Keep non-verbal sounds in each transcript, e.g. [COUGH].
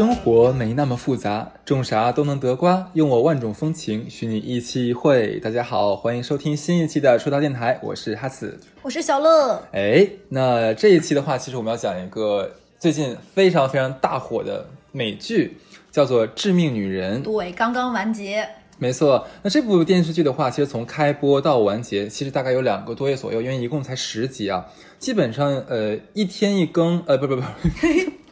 生活没那么复杂，种啥都能得瓜。用我万种风情，许你一期一会。大家好，欢迎收听新一期的出道电台，我是哈子。我是小乐。哎，那这一期的话，其实我们要讲一个最近非常非常大火的美剧，叫做《致命女人》。对，刚刚完结。没错，那这部电视剧的话，其实从开播到完结，其实大概有两个多月左右，因为一共才十集啊，基本上呃一天一更，呃不不不。[LAUGHS]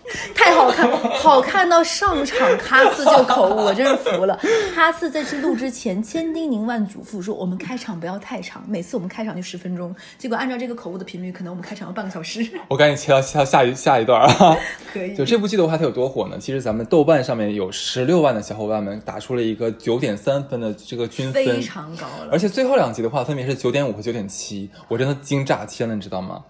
[LAUGHS] 太好看，好看到上场哈斯就口误，我真是服了。哈斯在这录之前千叮咛万嘱咐说，我们开场不要太长，每次我们开场就十分钟。结果按照这个口误的频率，可能我们开场要半个小时。[LAUGHS] 我赶紧切到下下一下一段啊！[LAUGHS] 可以。就这部剧的话，它有多火呢？其实咱们豆瓣上面有十六万的小伙伴们打出了一个九点三分的这个均分，非常高了。而且最后两集的话，分别是九点五和九点七，我真的惊炸天了，你知道吗？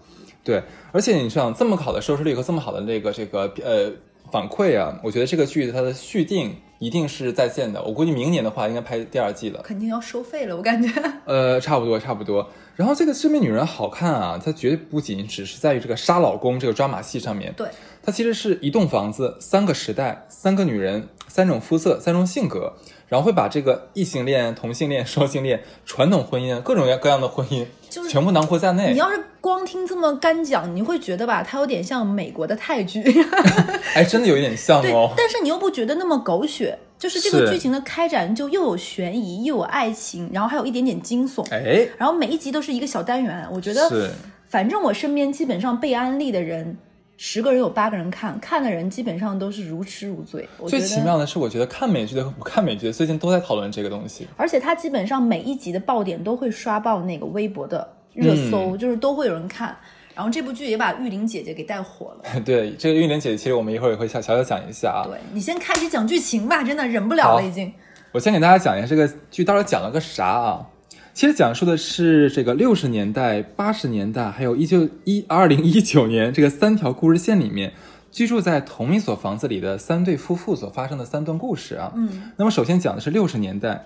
对，而且你像这么好的收视率和这么好的那个这个呃反馈啊，我觉得这个剧它的续订一定是在线的。我估计明年的话应该拍第二季了，肯定要收费了，我感觉。[LAUGHS] 呃，差不多差不多。然后这个致命女人好看啊，它绝对不仅只是在于这个杀老公这个抓马戏上面，对，它其实是一栋房子、三个时代、三个女人、三种肤色、三种性格。然后会把这个异性恋、同性恋、双性恋、传统婚姻各种各样的婚姻，就是全部囊括在内。你要是光听这么干讲，你会觉得吧，它有点像美国的泰剧。[LAUGHS] 哎，真的有一点像哦。但是你又不觉得那么狗血，就是这个剧情的开展就又有悬疑，又有爱情，然后还有一点点惊悚。哎，然后每一集都是一个小单元，我觉得，反正我身边基本上被安利的人。十个人有八个人看，看的人基本上都是如痴如醉。最奇妙的是，我觉得看美剧的和不看美剧的最近都在讨论这个东西。而且它基本上每一集的爆点都会刷爆那个微博的热搜，就是都会有人看。然后这部剧也把玉玲姐姐给带火了。[LAUGHS] 对，这个玉玲姐姐其实我们一会儿也会小小小讲一下啊。对你先开始讲剧情吧，真的忍不了了已经。我先给大家讲一下这个剧到底讲了个啥啊？其实讲述的是这个六十年代、八十年代，还有一九一二零一九年这个三条故事线里面，居住在同一所房子里的三对夫妇所发生的三段故事啊。嗯，那么首先讲的是六十年代，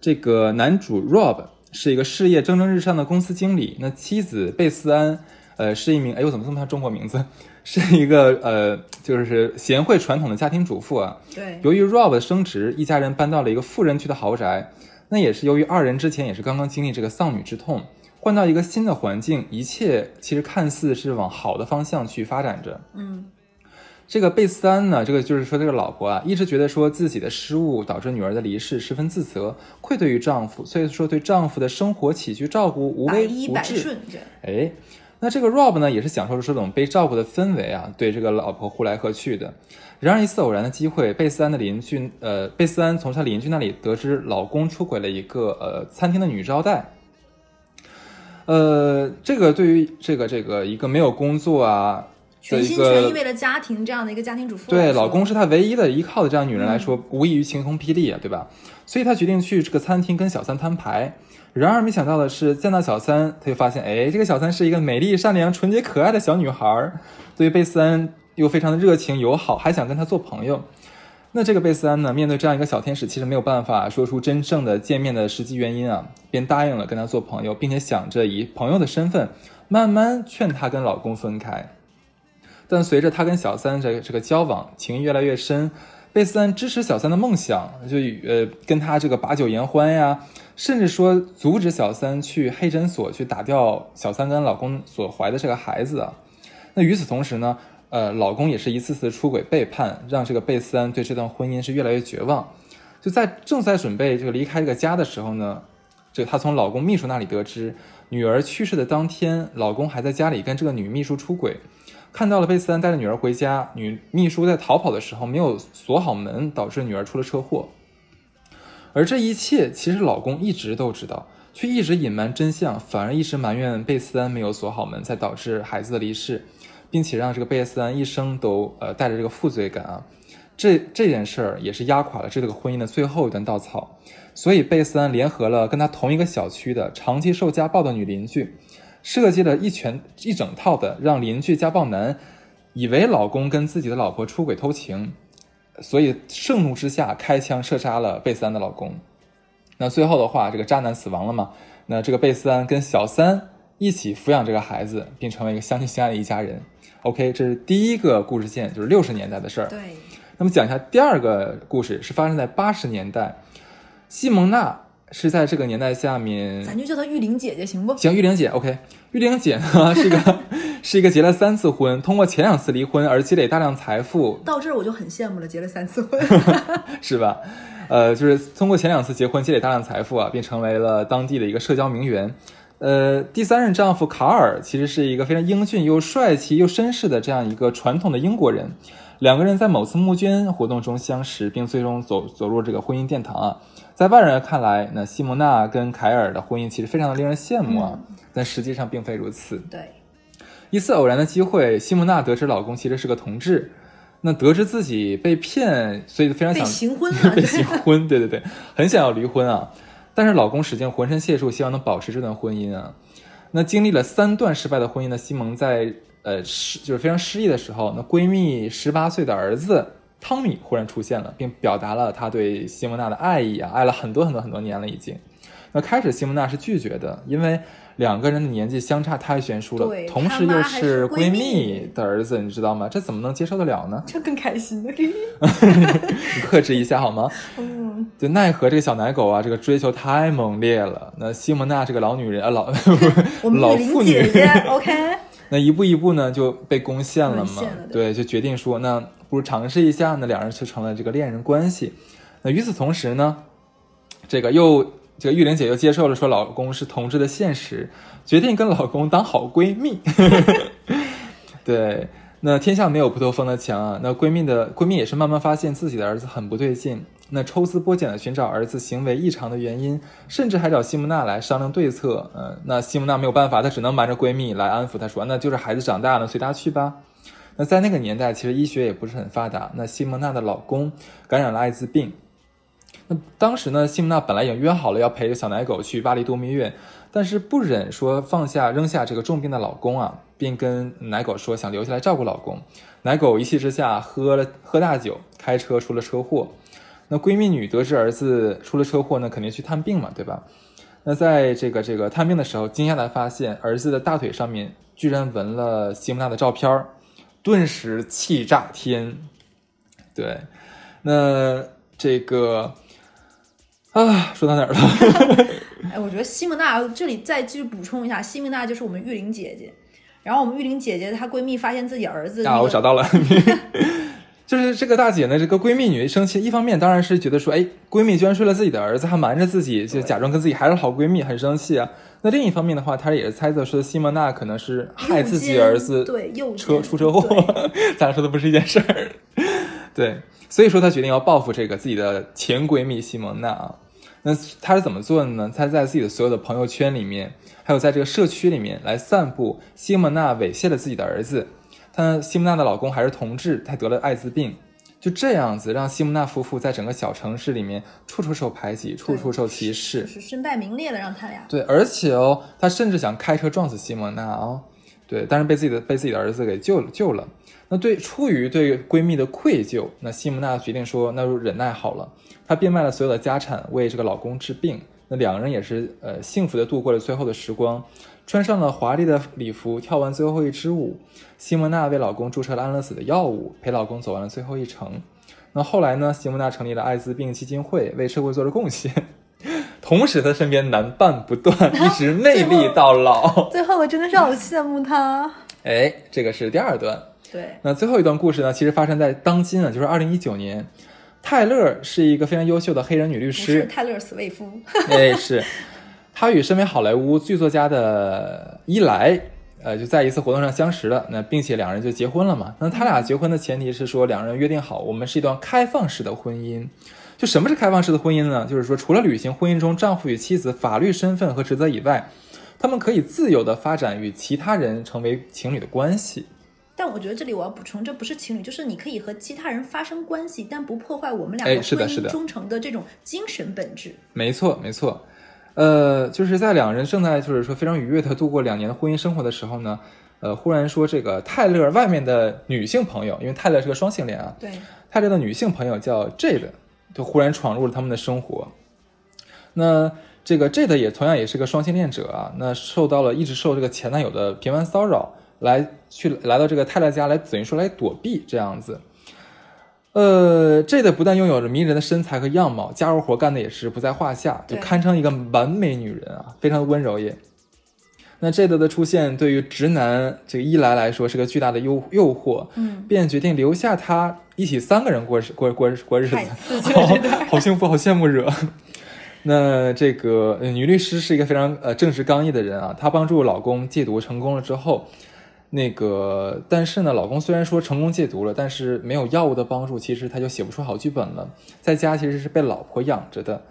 这个男主 Rob 是一个事业蒸蒸日上的公司经理，那妻子贝斯安，呃，是一名哎呦怎么这么像中国名字？[LAUGHS] 是一个呃，就是贤惠传统的家庭主妇啊。对，由于 Rob 的升职，一家人搬到了一个富人区的豪宅。那也是由于二人之前也是刚刚经历这个丧女之痛，换到一个新的环境，一切其实看似是往好的方向去发展着。嗯，这个贝斯安呢，这个就是说这个老婆啊，一直觉得说自己的失误导致女儿的离世，十分自责，愧对于丈夫，所以说对丈夫的生活起居照顾无微不至。哎，那这个 Rob 呢，也是享受着这种被照顾的氛围啊，对这个老婆呼来喝去的。然而一次偶然的机会，贝斯安的邻居，呃，贝斯安从他邻居那里得知老公出轨了一个呃餐厅的女招待。呃，这个对于这个这个一个没有工作啊，全心全意为了家庭这样的一个家庭主妇，对老公是她唯一的依靠的这样女人来说，无异于晴空霹雳啊，对吧？所以她决定去这个餐厅跟小三摊牌。然而没想到的是，见到小三，她就发现，哎，这个小三是一个美丽、善良、纯洁、可爱的小女孩。对于贝斯安。又非常的热情友好，还想跟他做朋友。那这个贝斯安呢，面对这样一个小天使，其实没有办法说出真正的见面的实际原因啊，便答应了跟他做朋友，并且想着以朋友的身份慢慢劝她跟老公分开。但随着她跟小三这这个交往，情谊越来越深，贝斯安支持小三的梦想，就呃跟他这个把酒言欢呀，甚至说阻止小三去黑诊所去打掉小三跟老公所怀的这个孩子啊。那与此同时呢？呃，老公也是一次次出轨背叛，让这个贝斯安对这段婚姻是越来越绝望。就在正在准备这个离开这个家的时候呢，这个她从老公秘书那里得知，女儿去世的当天，老公还在家里跟这个女秘书出轨。看到了贝斯安带着女儿回家，女秘书在逃跑的时候没有锁好门，导致女儿出了车祸。而这一切其实老公一直都知道，却一直隐瞒真相，反而一直埋怨贝斯安没有锁好门，才导致孩子的离世。并且让这个贝斯安一生都呃带着这个负罪感啊，这这件事儿也是压垮了这个婚姻的最后一根稻草。所以贝斯安联合了跟他同一个小区的长期受家暴的女邻居，设计了一全一整套的让邻居家暴男以为老公跟自己的老婆出轨偷情，所以盛怒之下开枪射杀了贝斯安的老公。那最后的话，这个渣男死亡了嘛？那这个贝斯安跟小三一起抚养这个孩子，并成为一个相亲相爱的一家人。OK，这是第一个故事线，就是六十年代的事儿。对，那么讲一下第二个故事，是发生在八十年代，西蒙娜是在这个年代下面，咱就叫她玉玲姐姐行不？行，玉玲姐，OK，玉玲姐呢是个是一个结了三次婚，通过前两次离婚而积累大量财富，到这儿我就很羡慕了，结了三次婚，[LAUGHS] 是吧？呃，就是通过前两次结婚积累大量财富啊，并成为了当地的一个社交名媛。呃，第三任丈夫卡尔其实是一个非常英俊又帅气又绅士的这样一个传统的英国人。两个人在某次募捐活动中相识，并最终走走入这个婚姻殿堂啊。在外人看来，那西蒙娜跟凯尔的婚姻其实非常的令人羡慕啊，但实际上并非如此。对，一次偶然的机会，西蒙娜得知老公其实是个同志，那得知自己被骗，所以非常被想行婚了，[LAUGHS] 被对行婚，对对对，很想要离婚啊。但是老公使尽浑身解数，希望能保持这段婚姻啊。那经历了三段失败的婚姻的西蒙在呃失就是非常失意的时候，那闺蜜十八岁的儿子汤米忽然出现了，并表达了他对西蒙娜的爱意啊，爱了很多很多很多年了已经。那开始西蒙娜是拒绝的，因为两个人的年纪相差太悬殊了，同时又是闺闺蜜的儿子，你知道吗？这怎么能接受得了呢？[LAUGHS] 这更开心了。你 [LAUGHS] 克制一下好吗？嗯，就奈何这个小奶狗啊，这个追求太猛烈了。那西蒙娜这个老女人啊，老 [LAUGHS] 我们玉老妇女，姐姐，OK，那一步一步呢就被攻陷了嘛了。对对，就决定说，那不如尝试一下。那两人就成了这个恋人关系。那与此同时呢，这个又这个玉玲姐又接受了说老公是同志的现实，决定跟老公当好闺蜜。[LAUGHS] 对，那天下没有不透风的墙啊。那闺蜜的闺蜜也是慢慢发现自己的儿子很不对劲，那抽丝剥茧的寻找儿子行为异常的原因，甚至还找西蒙娜来商量对策。嗯、那西蒙娜没有办法，她只能瞒着闺蜜来安抚她说，那就是孩子长大了，随他去吧。那在那个年代，其实医学也不是很发达。那西蒙娜的老公感染了艾滋病，那当时呢，西蒙娜本来已经约好了要陪着小奶狗去巴黎度蜜月，但是不忍说放下扔下这个重病的老公啊，并跟奶狗说想留下来照顾老公。奶狗一气之下喝了喝大酒，开车出了车祸。那闺蜜女得知儿子出了车祸呢，肯定去探病嘛，对吧？那在这个这个探病的时候，惊讶的发现儿子的大腿上面居然纹了西蒙娜的照片儿，顿时气炸天。对，那这个啊，说到哪儿了？[LAUGHS] 哎，我觉得西蒙娜这里再继续补充一下，西蒙娜就是我们玉玲姐姐。然后我们玉玲姐姐她闺蜜发现自己儿子、那啊，我找到了，[LAUGHS] 就是这个大姐呢，这个闺蜜女生气，一方面当然是觉得说，哎，闺蜜居然睡了自己的儿子，还瞒着自己，就假装跟自己还是好闺蜜，很生气啊。那另一方面的话，她也是猜测说西蒙娜可能是害自己儿子对诱车出车祸，咱俩说的不是一件事儿。[LAUGHS] 对，所以说她决定要报复这个自己的前闺蜜西蒙娜啊。那她是怎么做的呢？她在自己的所有的朋友圈里面，还有在这个社区里面来散布西蒙娜猥亵了自己的儿子。她西姆娜的老公还是同志，他得了艾滋病。就这样子，让西姆娜夫妇在整个小城市里面处处受排挤，处处受歧视。是身败名裂了，让他俩。对，而且哦，他甚至想开车撞死西蒙娜哦，对，但是被自己的被自己的儿子给救了救了。那对出于对闺蜜的愧疚，那西蒙娜决定说，那就忍耐好了。她变卖了所有的家产为这个老公治病。那两个人也是呃幸福的度过了最后的时光，穿上了华丽的礼服，跳完最后一支舞。西蒙娜为老公注射了安乐死的药物，陪老公走完了最后一程。那后来呢？西蒙娜成立了艾滋病基金会，为社会做了贡献。[LAUGHS] 同时，她身边男伴不断，一直魅力 [LAUGHS] 到老。最后我真的是好羡慕她。[LAUGHS] 哎，这个是第二段。对，那最后一段故事呢，其实发生在当今啊，就是二零一九年。泰勒是一个非常优秀的黑人女律师是师，泰勒·斯威夫。哎，是，她与身为好莱坞剧作家的伊莱，呃，就在一次活动上相识了，那并且两人就结婚了嘛。那他俩结婚的前提是说，两人约定好，我们是一段开放式的婚姻。就什么是开放式的婚姻呢？就是说，除了履行婚姻中丈夫与妻子法律身份和职责以外，他们可以自由的发展与其他人成为情侣的关系。但我觉得这里我要补充，这不是情侣，就是你可以和其他人发生关系，但不破坏我们两哎个婚姻忠诚的这种精神本质。没错，没错。呃，就是在两人正在就是说非常愉悦的度过两年的婚姻生活的时候呢，呃，忽然说这个泰勒外面的女性朋友，因为泰勒是个双性恋啊，对，泰勒的女性朋友叫 Jade，就忽然闯入了他们的生活。那这个 Jade 也同样也是个双性恋者啊，那受到了一直受这个前男友的频繁骚扰，来去来到这个泰勒家来等于说来躲避这样子。呃，这的不但拥有着迷人的身材和样貌，家务活干的也是不在话下，就堪称一个完美女人啊，非常的温柔也。那这的的出现对于直男这个一来来说是个巨大的诱诱惑，嗯，便决定留下他一起三个人过过过过日子 [LAUGHS] 好。好幸福，好羡慕惹。那这个呃女律师是一个非常呃正直刚毅的人啊，她帮助老公戒毒成功了之后，那个但是呢，老公虽然说成功戒毒了，但是没有药物的帮助，其实他就写不出好剧本了，在家其实是被老婆养着的。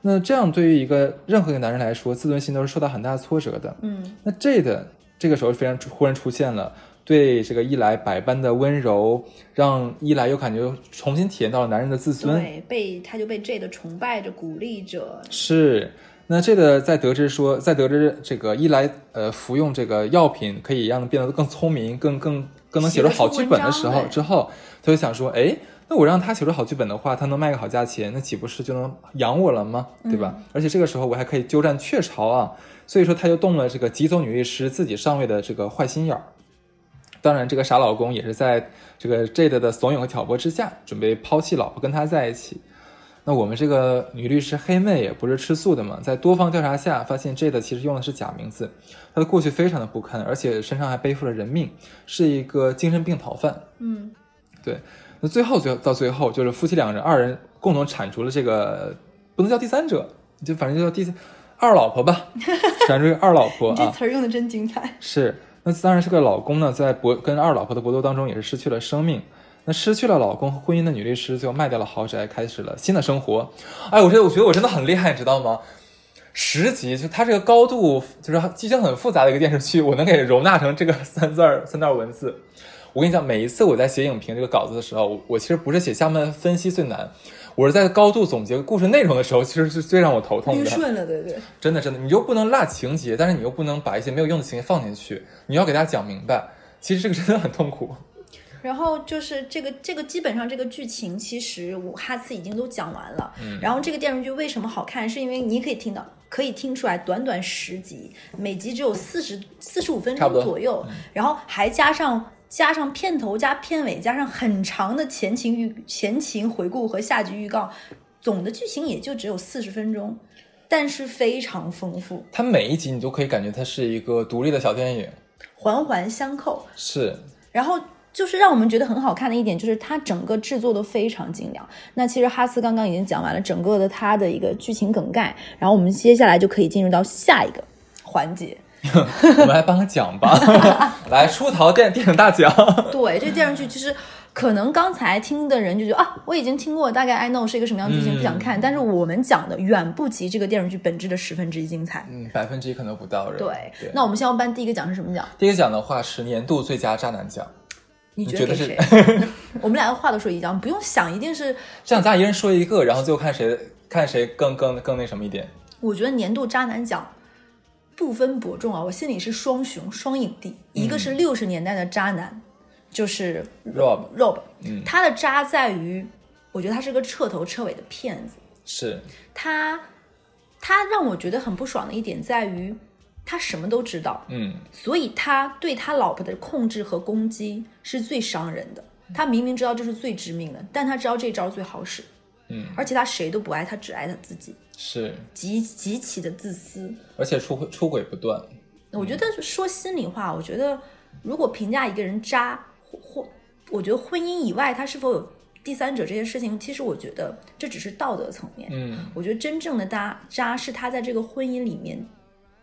那这样对于一个任何一个男人来说，自尊心都是受到很大的挫折的。嗯，那这的这个时候非常忽然出现了，对这个一来百般的温柔，让一来又感觉重新体验到了男人的自尊。对，被他就被 J 的崇拜着、鼓励着。是，那这个在得知说，在得知这个一来呃服用这个药品可以让他变得更聪明、更更更能写出好剧本的时候之后，他就想说，哎，那我让他写出好剧本的话，他能卖个好价钱，那岂不是就能养我了吗？对吧？而且这个时候我还可以鸠占鹊巢啊，所以说他就动了这个急走女律师自己上位的这个坏心眼儿。当然，这个傻老公也是在这个 Jade 的怂恿和挑拨之下，准备抛弃老婆跟他在一起。那我们这个女律师黑妹也不是吃素的嘛，在多方调查下发现 Jade 其实用的是假名字，她的过去非常的不堪，而且身上还背负了人命，是一个精神病逃犯。嗯，对，那最后最到最后就是夫妻两人二人共同铲除了这个不能叫第三者，就反正就叫第三二老婆吧，铲除二老婆 [LAUGHS] 你这啊。词儿用的真精彩。是，那当然是个老公呢，在搏跟二老婆的搏斗当中也是失去了生命。那失去了老公和婚姻的女律师，最后卖掉了豪宅，开始了新的生活。哎，我觉得我觉得我真的很厉害，你知道吗？十集就它这个高度，就是剧情很复杂的一个电视剧，我能给容纳成这个三字儿三段文字。我跟你讲，每一次我在写影评这个稿子的时候，我我其实不是写下面分析最难，我是在高度总结故事内容的时候，其实是最让我头痛的。顺了，对对。真的真的，你又不能落情节，但是你又不能把一些没有用的情节放进去，你要给大家讲明白。其实这个真的很痛苦。然后就是这个这个基本上这个剧情，其实我哈次已经都讲完了。嗯然后这个电视剧为什么好看，是因为你可以听到，可以听出来，短短十集，每集只有四十四十五分钟左右，然后还加上加上片头加片尾，加上很长的前情预前情回顾和下集预告，总的剧情也就只有四十分钟，但是非常丰富，它每一集你都可以感觉它是一个独立的小电影，环环相扣。是然后就是让我们觉得很好看的一点，就是它整个制作都非常精良。那其实哈斯刚刚已经讲完了整个的它的一个剧情梗概，然后我们接下来就可以进入到下一个环节。[LAUGHS] 我们来颁个奖吧，[LAUGHS] 来出逃电电影大奖。[LAUGHS] 对，这电视剧其实可能刚才听的人就觉得啊，我已经听过，大概 I know 是一个什么样的剧情，嗯不想看。但是我们讲的远不及这个电视剧本质的十分之一精彩。嗯，百分之一可能不到对。那我们先要颁第一个奖是什么奖？第一个奖的话是年度最佳渣男奖，你觉得给是谁？[LAUGHS] 我们两个话都说一样，不用想，一定是。这样咱俩一人说一个，然后最后看谁看谁更更更那什么一点。我觉得年度渣男奖不分伯仲啊，我心里是双雄双影帝，一个是六十年代的渣男，就是 Rob Rob，嗯他的渣在于，我觉得他是个彻头彻尾的骗子。是，他他让我觉得很不爽的一点在于，他什么都知道，嗯，所以他对他老婆的控制和攻击是最伤人的。他明明知道这是最致命的，但他知道这招最好使，嗯，而且他谁都不爱，他只爱他自己，是，极极其的自私。而且出出轨不断。我觉得说心里话，我觉得如果评价一个人渣，或或，我觉得婚姻以外他是否有第三者这些事情，其实我觉得这只是道德层面。嗯，我觉得真正的渣渣是他在这个婚姻里面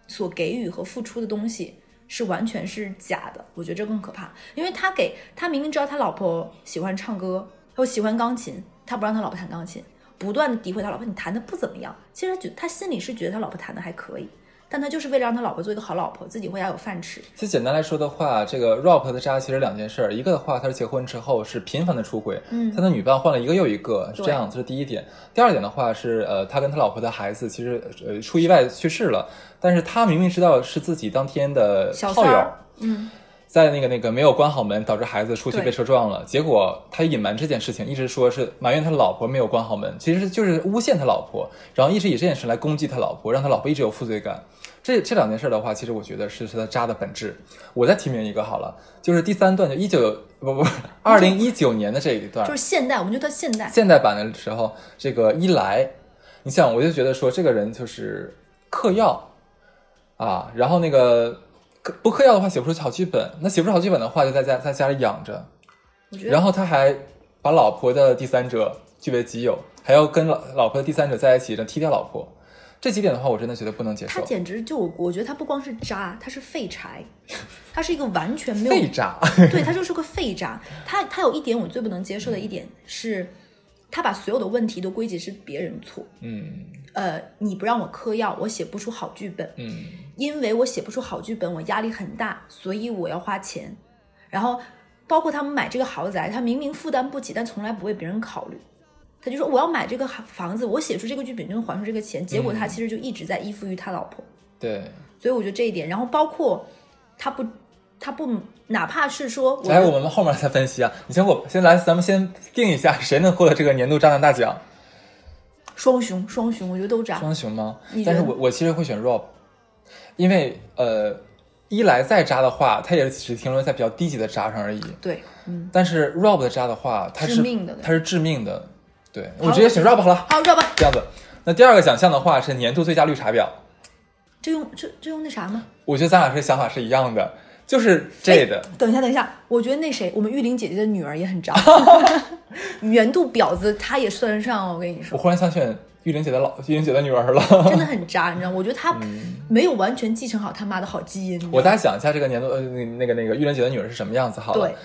所给予和付出的东西是完全是假的，我觉得这更可怕，因为他给他明明知道他老婆喜欢唱歌又喜欢钢琴，他不让他老婆弹钢琴，不断的诋毁他老婆，你弹的不怎么样，其实觉他心里是觉得他老婆弹的还可以。但他就是为了让他老婆做一个好老婆，自己回家有饭吃。其实简单来说的话，这个 Rob 的渣其实两件事儿，一个的话，他是结婚之后是频繁的出轨，嗯他的女伴换了一个又一个，是这样，这是第一点。第二点的话是，呃，他跟他老婆的孩子其实呃出意外去世了，但是他明明知道是自己当天的炮友嗯，在那个那个没有关好门，导致孩子出去被车撞了。结果他隐瞒这件事情，一直说是埋怨他老婆没有关好门，其实就是诬陷他老婆，然后一直以这件事来攻击他老婆，让他老婆一直有负罪感。这这两件事的话，其实我觉得是是他渣的本质。我再提名一个好了，就是第三段，就一九不不二零一九年的这一段，就是现代，我们就叫现代。现代版的时候，这个一来，你想，我就觉得说这个人就是嗑药啊，然后那个嗑不嗑药的话写不出好剧本，那写不出好剧本的话就在家在家里养着，然后他还把老婆的第三者据为己有，还要跟老老婆的第三者在一起，然后踢掉老婆，这几点的话我真的觉得不能接受。他简直就我我觉得他不光是渣，他是废柴，[LAUGHS] 他是一个完全没有废渣，[LAUGHS] 对他就是个废渣。他他有一点我最不能接受的一点是，他把所有的问题都归结是别人错。嗯呃，你不让我嗑药，我写不出好剧本，嗯，因为我写不出好剧本，我压力很大，所以我要花钱。然后包括他们买这个豪宅，他明明负担不起，但从来不为别人考虑。他就说我要买这个房子，我写出这个剧本就能还出这个钱。结果他其实就一直在依附于他老婆。对。所以我觉得这一点，然后包括他不，他不，哪怕是说我来，我们后面再分析啊。你先给我先来，咱们先定一下谁能获得这个年度渣男大奖。双雄，双雄，我觉得都渣。双雄吗但是我我其实会选 Rob，因为呃，一来再渣的话，它也只停留在比较低级的渣上而已。对，嗯，但是 Rob 的渣的话，它是致命的它是致命的。对我直接选 Rob 好了，好，，Rob？这样子。那第二个奖项的话是年度最佳绿茶婊，这用这这用那啥吗？我觉得咱俩这想法是一样的，就是这的。等一下，等一下，我觉得那谁，我们玉玲姐姐的女儿也很渣，[LAUGHS] 原度婊子，她也算得上。我跟你说我，忽然想选玉玲姐的老玉玲姐的女儿了。[LAUGHS] 真的很渣，你知道吗？我觉得她没有完全继承好她妈的好基因。我大家讲一下这个年度呃那那个那个玉玲姐的女儿是什么样子好了。对，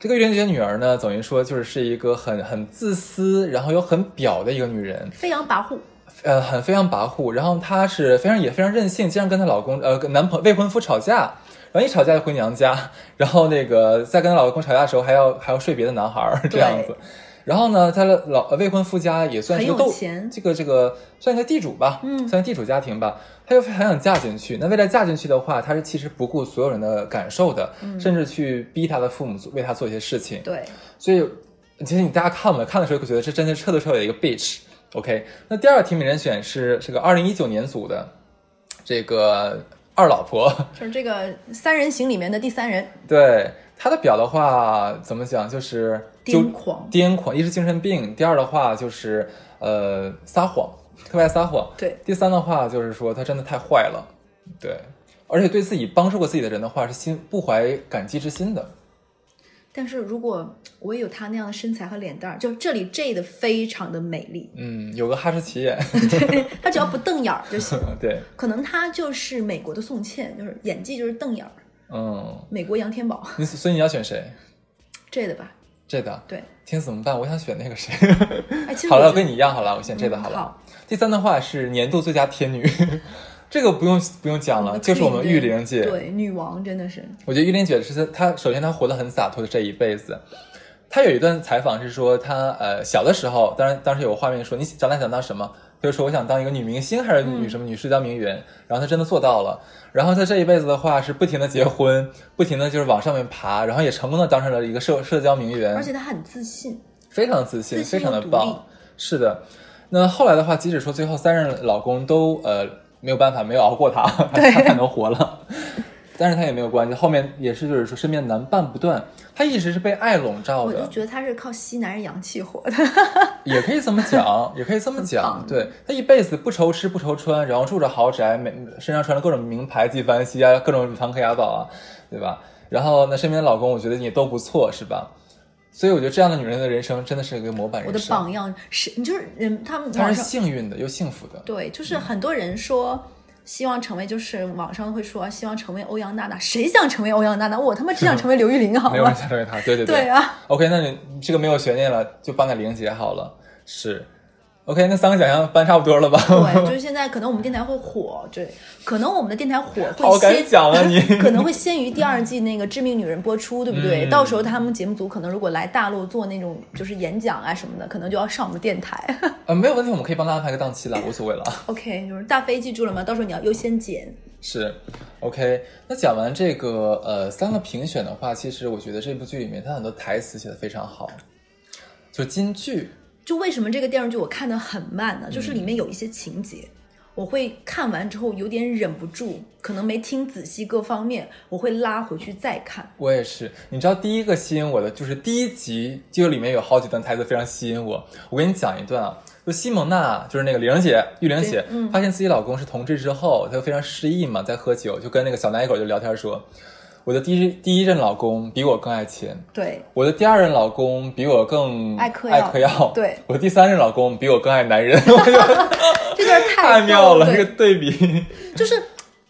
这个玉玲姐女儿呢，等于说就是是一个很很自私，然后又很表的一个女人，飞扬跋扈，呃，很非常跋扈。然后她是非常也非常任性，经常跟她老公呃跟男朋未婚夫吵架，然后一吵架就回娘家，然后那个在跟她老公吵架的时候还要还要睡别的男孩儿这样子。然后呢，他的老未婚夫家也算是个斗钱。这个这个算一个地主吧，嗯。算地主家庭吧。他又很想嫁进去，那为了嫁进去的话，他是其实不顾所有人的感受的，甚至去逼他的父母做为他做一些事情。对，所以其实你大家看吧，看的时候会觉得这真的彻头彻尾的一个 bitch。OK，那第二个提名人选是这个二零一九年组的这个二老婆，[LAUGHS] 就是这个三人行里面的第三人，对她的表的话怎么讲，就是癫狂。癫狂，一是精神病，第二的话就是呃撒谎，特别爱撒谎，对，第三的话就是说他真的太坏了，对，而且对自己帮助过自己的人的话是心不怀感激之心的。但是如果我也有他那样的身材和脸蛋儿，就这里 J 的非常的美丽，嗯，有个哈士奇眼，[LAUGHS] 对，她只要不瞪眼儿就行。[LAUGHS] 对，可能她就是美国的宋茜，就是演技就是瞪眼儿，嗯，美国杨天宝你所以你要选谁？J 的吧？这的，对，天怎么办？我想选那个谁。哎，其实好了，我跟你一样，好了，我选这个好了。嗯好第三的话是年度最佳天女，[LAUGHS] 这个不用不用讲了，就是我们玉玲姐。对，女王真的是，我觉得玉玲姐是她，首先她活得很洒脱的这一辈子。她有一段采访是说，她呃小的时候，当然当时有个画面说你长大想当什么，她就说我想当一个女明星还是女什么女社交名媛，然后她真的做到了。然后她这一辈子的话是不停的结婚，不停的就是往上面爬，然后也成功的当上了一个社社交名媛，而且她很自信，非常自信，自信非常的棒。是的，那后来的话，即使说最后三任老公都呃没有办法，没有熬过她，她才能活了。但是她也没有关系，后面也是就是说身边男伴不断，她一直是被爱笼罩的，我就觉得她是靠吸男人阳气活的。[LAUGHS] 也可以这么讲，[LAUGHS] 也可以这么讲。对她一辈子不愁吃不愁穿，然后住着豪宅，每身上穿着各种名牌纪梵希啊，各种梵克雅宝啊，对吧？然后那身边的老公，我觉得也都不错，是吧？所以我觉得这样的女人的人生真的是一个模板人生我的。榜样是，你就是人，他们她是幸运的又幸福的。对，就是很多人说希望成为，就是网上会说希望成为欧阳娜娜，谁想成为欧阳娜娜？我他妈只想成为刘玉玲，好没有人吗？想成为她，对对对啊，OK，那你这个没有悬念了，就颁给玲姐好了。是，OK，那三个奖项颁差不多了吧？对，[LAUGHS] 就是现在可能我们电台会火，对，可能我们的电台火会先讲了你！可能会先于第二季那个《致命女人》播出，对不对？嗯到时候他们节目组可能如果来大陆做那种就是演讲啊什么的，可能就要上我们电台。呃，没有问题，我们可以帮他安排个档期了，无所谓了。[LAUGHS] OK，就是大飞记住了吗？到时候你要优先剪。是，OK。那讲完这个呃三个评选的话，其实我觉得这部剧里面它很多台词写的非常好，就金句。就为什么这个电视剧我看的很慢呢？就是里嗯面有一些情节，我会看完之后有点忍不住，可能没听仔细各方面，我会拉回去再看。我也是，你知道第一个吸引我的就是第一集，就里面有好几段台词非常吸引我。我给你讲一段啊，就西蒙娜，就是那个玲姐，玉玲姐，嗯发现自己老公是同志之后，她就非常失意嘛，在喝酒，就跟那个小奶狗就聊天说，我的第一第一任老公比我更爱钱，对，我的第二任老公比我更爱嗑药。爱嗑药，对。我的第三任老公比我更爱男人，[LAUGHS] 这段太 [LAUGHS] 太妙了，这个对比，就是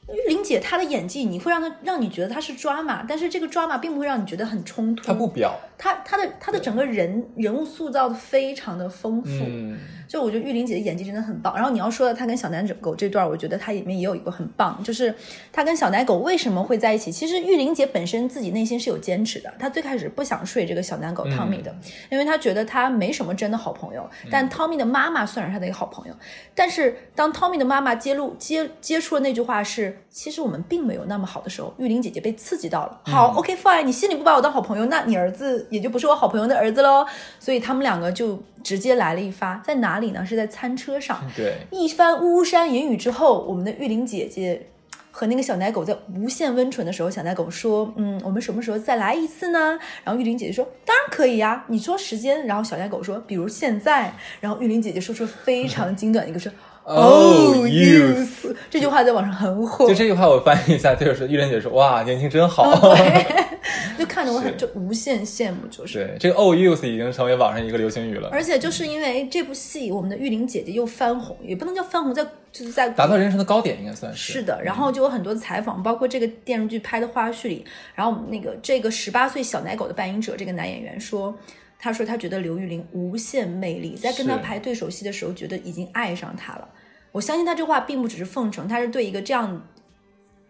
玉玲姐她的演技，你会让她让你觉得她是抓马，但是这个抓马并不会让你觉得很冲突。她不表，她她的她的整个人人物塑造的非常的丰富。嗯，就我觉得玉玲姐的演技真的很棒。然后你要说的她跟小奶狗这段，我觉得她里面也有一个很棒，就是她跟小奶狗为什么会在一起？其实玉玲姐本身自己内心是有坚持的，她最开始不想睡这个小奶狗汤米的，因为她觉得她没什么真的好朋友。但汤米的妈妈算是她的一个好朋友，但是当汤米的妈妈揭露接接触了那句话是，其实我们并没有那么好的时候，玉玲姐姐被刺激到了。好、o k fine，你心里不把我当好朋友，那你儿子也就不是我好朋友的儿子喽。所以他们两个就直接来了一发，在哪里呢？是在餐车上。[LAUGHS] 对，一番巫山云雨之后，我们的玉玲姐姐和那个小奶狗在无限温存的时候，小奶狗说：“嗯，我们什么时候再来一次呢？”然后玉玲姐姐说：“当然可以呀、你说时间。”然后小奶狗说：“比如现在。”然后玉玲姐姐说出非常 [LAUGHS] 精短的一个说 Oh, youth，这句话在网上很火，就这句话我翻译一下，就是玉玲姐说，哇，年轻真好。对，[LAUGHS] 就看着我很就无限羡慕，就是。对，这个 “oh youth” 已经成为网上一个流行语了，而且就是因为这部戏，我们的玉玲姐姐又翻红，也不能叫翻红，在就是在达到人生的高点，应该算是。是的，然后就有很多采访，包括这个电视剧拍的花絮里，然后那个这个十八岁小奶狗的扮演者这个男演员说，他说他觉得刘玉玲无限魅力，在跟他是排对手戏的时候，觉得已经爱上他了。我相信他这话并不只是奉承，他是对一个这样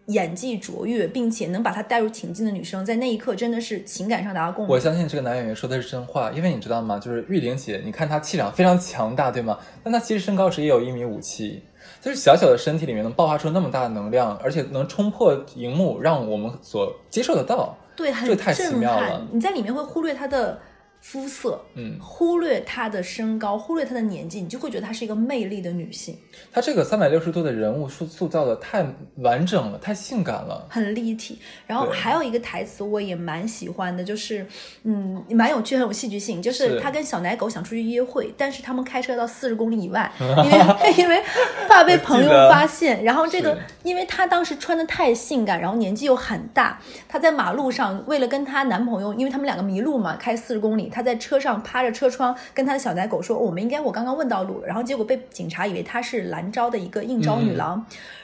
演技卓越，并且能把他带入情境的女生，在那一刻真的是情感上达到共鸣。我相信这个男演员说的是真话，因为你知道吗？就是玉玲姐，你看她气场非常强大，对吗？但她其实身高只也有一米五七，就是小小的身体里面能爆发出那么大的能量，而且能冲破荧幕，让我们所接受得到。对，很这太奇妙了。你在里面会忽略她的肤色，嗯，忽略她的身高，忽略她的年纪，你就会觉得她是一个魅力的女性，她这个三百六十度的人物塑塑造的太完整了，太性感了。很立体。然后还有一个台词我也蛮喜欢的，就是嗯，蛮有趣，很有戏剧性。就是她跟小奶狗想出去约会，但是他们开车到四十公里以外，[LAUGHS] 因为因为怕被朋友发现。然后这个，因为她当时穿的太性感，然后年纪又很大，她在马路上为了跟她男朋友，因为他们两个迷路嘛，开四十公里，她在车上趴着车窗跟他的小奶狗说：“我们应该，我刚刚问到路了。”然后结果被警察以为他是兰州的一个应招女郎。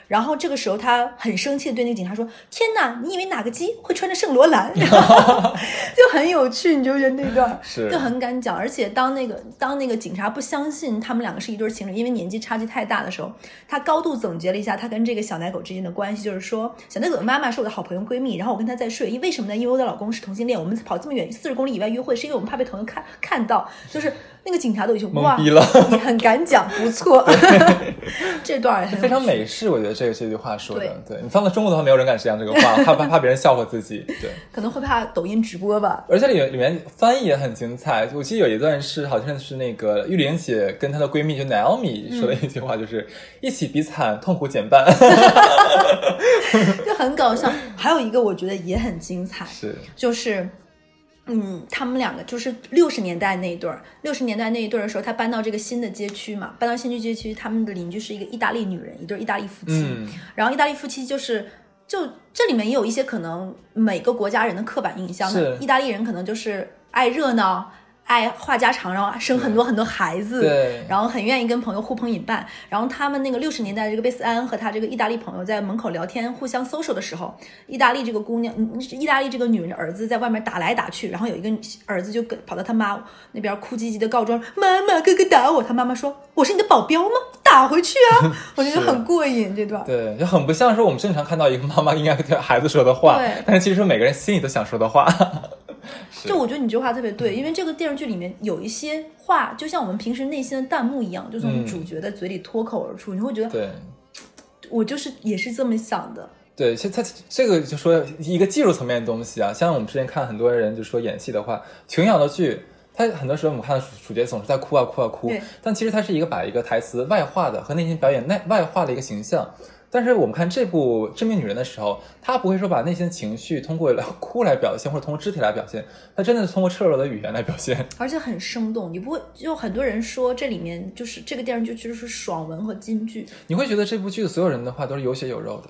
然后这个时候，他很生气的对那个警察说：“天哪，你以为哪个鸡会穿着圣罗兰？” [LAUGHS] 就很有趣，你就觉得那段是就很敢讲。而且当那个当那个警察不相信他们两个是一对情侣，因为年纪差距太大的时候，他高度总结了一下他跟这个小奶狗之间的关系，就是说小奶狗的妈妈是我的好朋友闺蜜，然后我跟她在睡，因为什么呢？因为我的老公是同性恋，我们跑这么远四十公里以外约会，是因为我们怕被朋友看看到，就是那个警察都已经，懵逼了你很敢讲，不错，[LAUGHS] 这段也非常美式，我觉得这个这句话说的，对你放在中国的话，没有人敢这样这个话，怕怕怕别人笑话自己，对。可能会怕抖音直播吧。而且里面里面翻译也很精彩，我记得有一段是好像是那个玉玲姐跟她的闺蜜就 Naomi 说的一句话，就是、一起比惨，痛苦减半。[LAUGHS] 就很搞笑。还有一个我觉得也很精彩，是就是。嗯，他们两个就是六十年代那一对儿，六十年代那一对儿的时候，他搬到这个新的街区嘛，搬到新区街区，他们的邻居是一个意大利女人，一对意大利夫妻。嗯然后意大利夫妻就是，就这里面也有一些可能每个国家人的刻板印象。是意大利人可能就是爱热闹。爱话家常，然后生很多很多孩子，对然后很愿意跟朋友呼朋引伴。然后他们那个六十年代这个贝斯安和他这个意大利朋友在门口聊天，互相 social 的时候，意大利这个姑娘，嗯意大利这个女人的儿子在外面打来打去，然后有一个儿子就跟跑到他妈那边哭唧唧的告状，妈妈哥哥打我，他妈妈说我是你的保镖吗？打回去啊！[LAUGHS] 我觉得很过瘾这段。对，就很不像是我们正常看到一个妈妈应该对孩子说的话对，但是其实每个人心里都想说的话。[LAUGHS] 是就我觉得你这句话特别对，因为这个电视剧里面有一些话，就像我们平时内心的弹幕一样，就从嗯主角的嘴里脱口而出，你会觉得对。我就是也是这么想的。对，其实它这个就说一个技术层面的东西啊，像我们之前看很多人就说演戏的话，琼瑶的剧，它很多时候我们看到主角总是在哭啊哭啊哭，但其实它是一个把一个台词外化的和内心表演内外化的一个形象。但是我们看这部《致命女人》的时候，她不会说把内心的情绪通过 [LAUGHS] 哭来表现，或者通过肢体来表现，她真的是通过赤裸裸的语言来表现。而且很生动，你不会就很多人说这里面就是这个电视剧就是爽文和金句，你会觉得这部剧的所有人的话都是有血有肉的，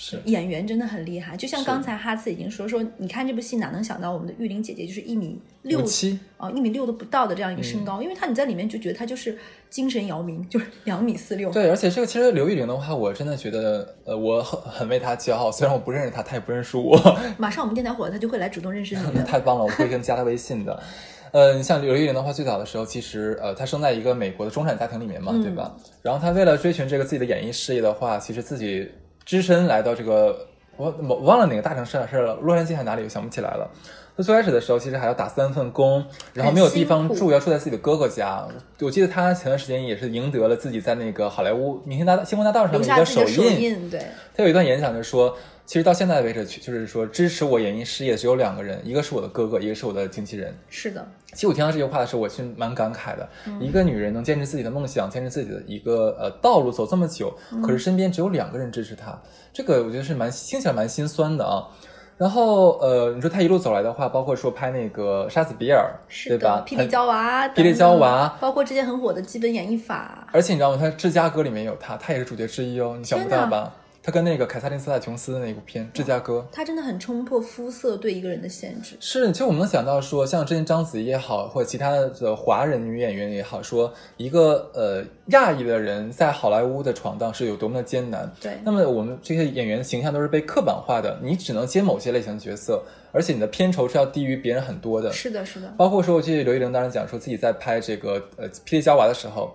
是演员真的很厉害。就像刚才哈次已经说说，你看这部戏哪能想到我们的玉玲姐姐就是一米六七。啊一米六都不到的这样一个身高，因为她你在里面就觉得她就是精神姚明，就是两米四六。对，而且这个其实刘玉玲的话，我真的觉得，呃，我很很为她骄傲。虽然我不认识她，她也不认识我，[LAUGHS] 马上我们电台火了，她就会来主动认识你的。[LAUGHS] 太棒了，我会跟加她微信的。[LAUGHS] 呃，你像刘玉玲的话，最早的时候，其实呃，她生在一个美国的中产家庭里面嘛，对吧？然后她为了追寻这个自己的演艺事业的话，其实自己只身来到这个我我忘了哪个大城市了，是洛杉矶还是哪里，我想不起来了。他最开始的时候，其实还要打三份工，然后没有地方住，要住在自己的哥哥家。我记得他前段时间也是赢得了自己在那个好莱坞明星大星光大道上留的一个下自己的手印。印，对，他有一段演讲，就是说，其实到现在为止，就是说支持我演艺事业只有两个人，一个是我的哥哥，一个是我的经纪人。是的，其实我听到这句话的时候，我是蛮感慨的。一个女人能坚持自己的梦想，坚持自己的一个呃道路走这么久，可是身边只有两个人支持她，这个我觉得是蛮听起来蛮心酸的啊。然后呃，你说她一路走来的话，包括说拍那个《杀死比尔》，对吧，？霹雳娇娃，霹雳娇娃，包括之前很火的基本演绎法，而且你知道吗？他《芝加哥》里面有她，她也是主角之一哦，你想不到吧？她跟那个凯撒琳·斯塔琼斯的那部片《芝加哥》。他真的很冲破肤色对一个人的限制。是，其实我们能想到说，像之前章子怡也好，或者其他的华人女演员也好，说一个呃亚裔的人在好莱坞的闯荡是有多么的艰难。对那么我们这些演员的形象都是被刻板化的，你只能接某些类型的角色，而且你的片酬是要低于别人很多的。是的，是的，包括说，我记得刘玉玲当时讲说自己在拍这个呃《霹雳娇娃》的时候，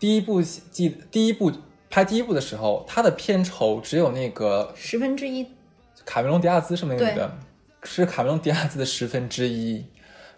第一部戏记第一部拍第一部的时候，他的片酬只有那个十分之一，卡梅隆·迪亚兹是那个女的？是卡梅隆·迪亚兹的十分之一。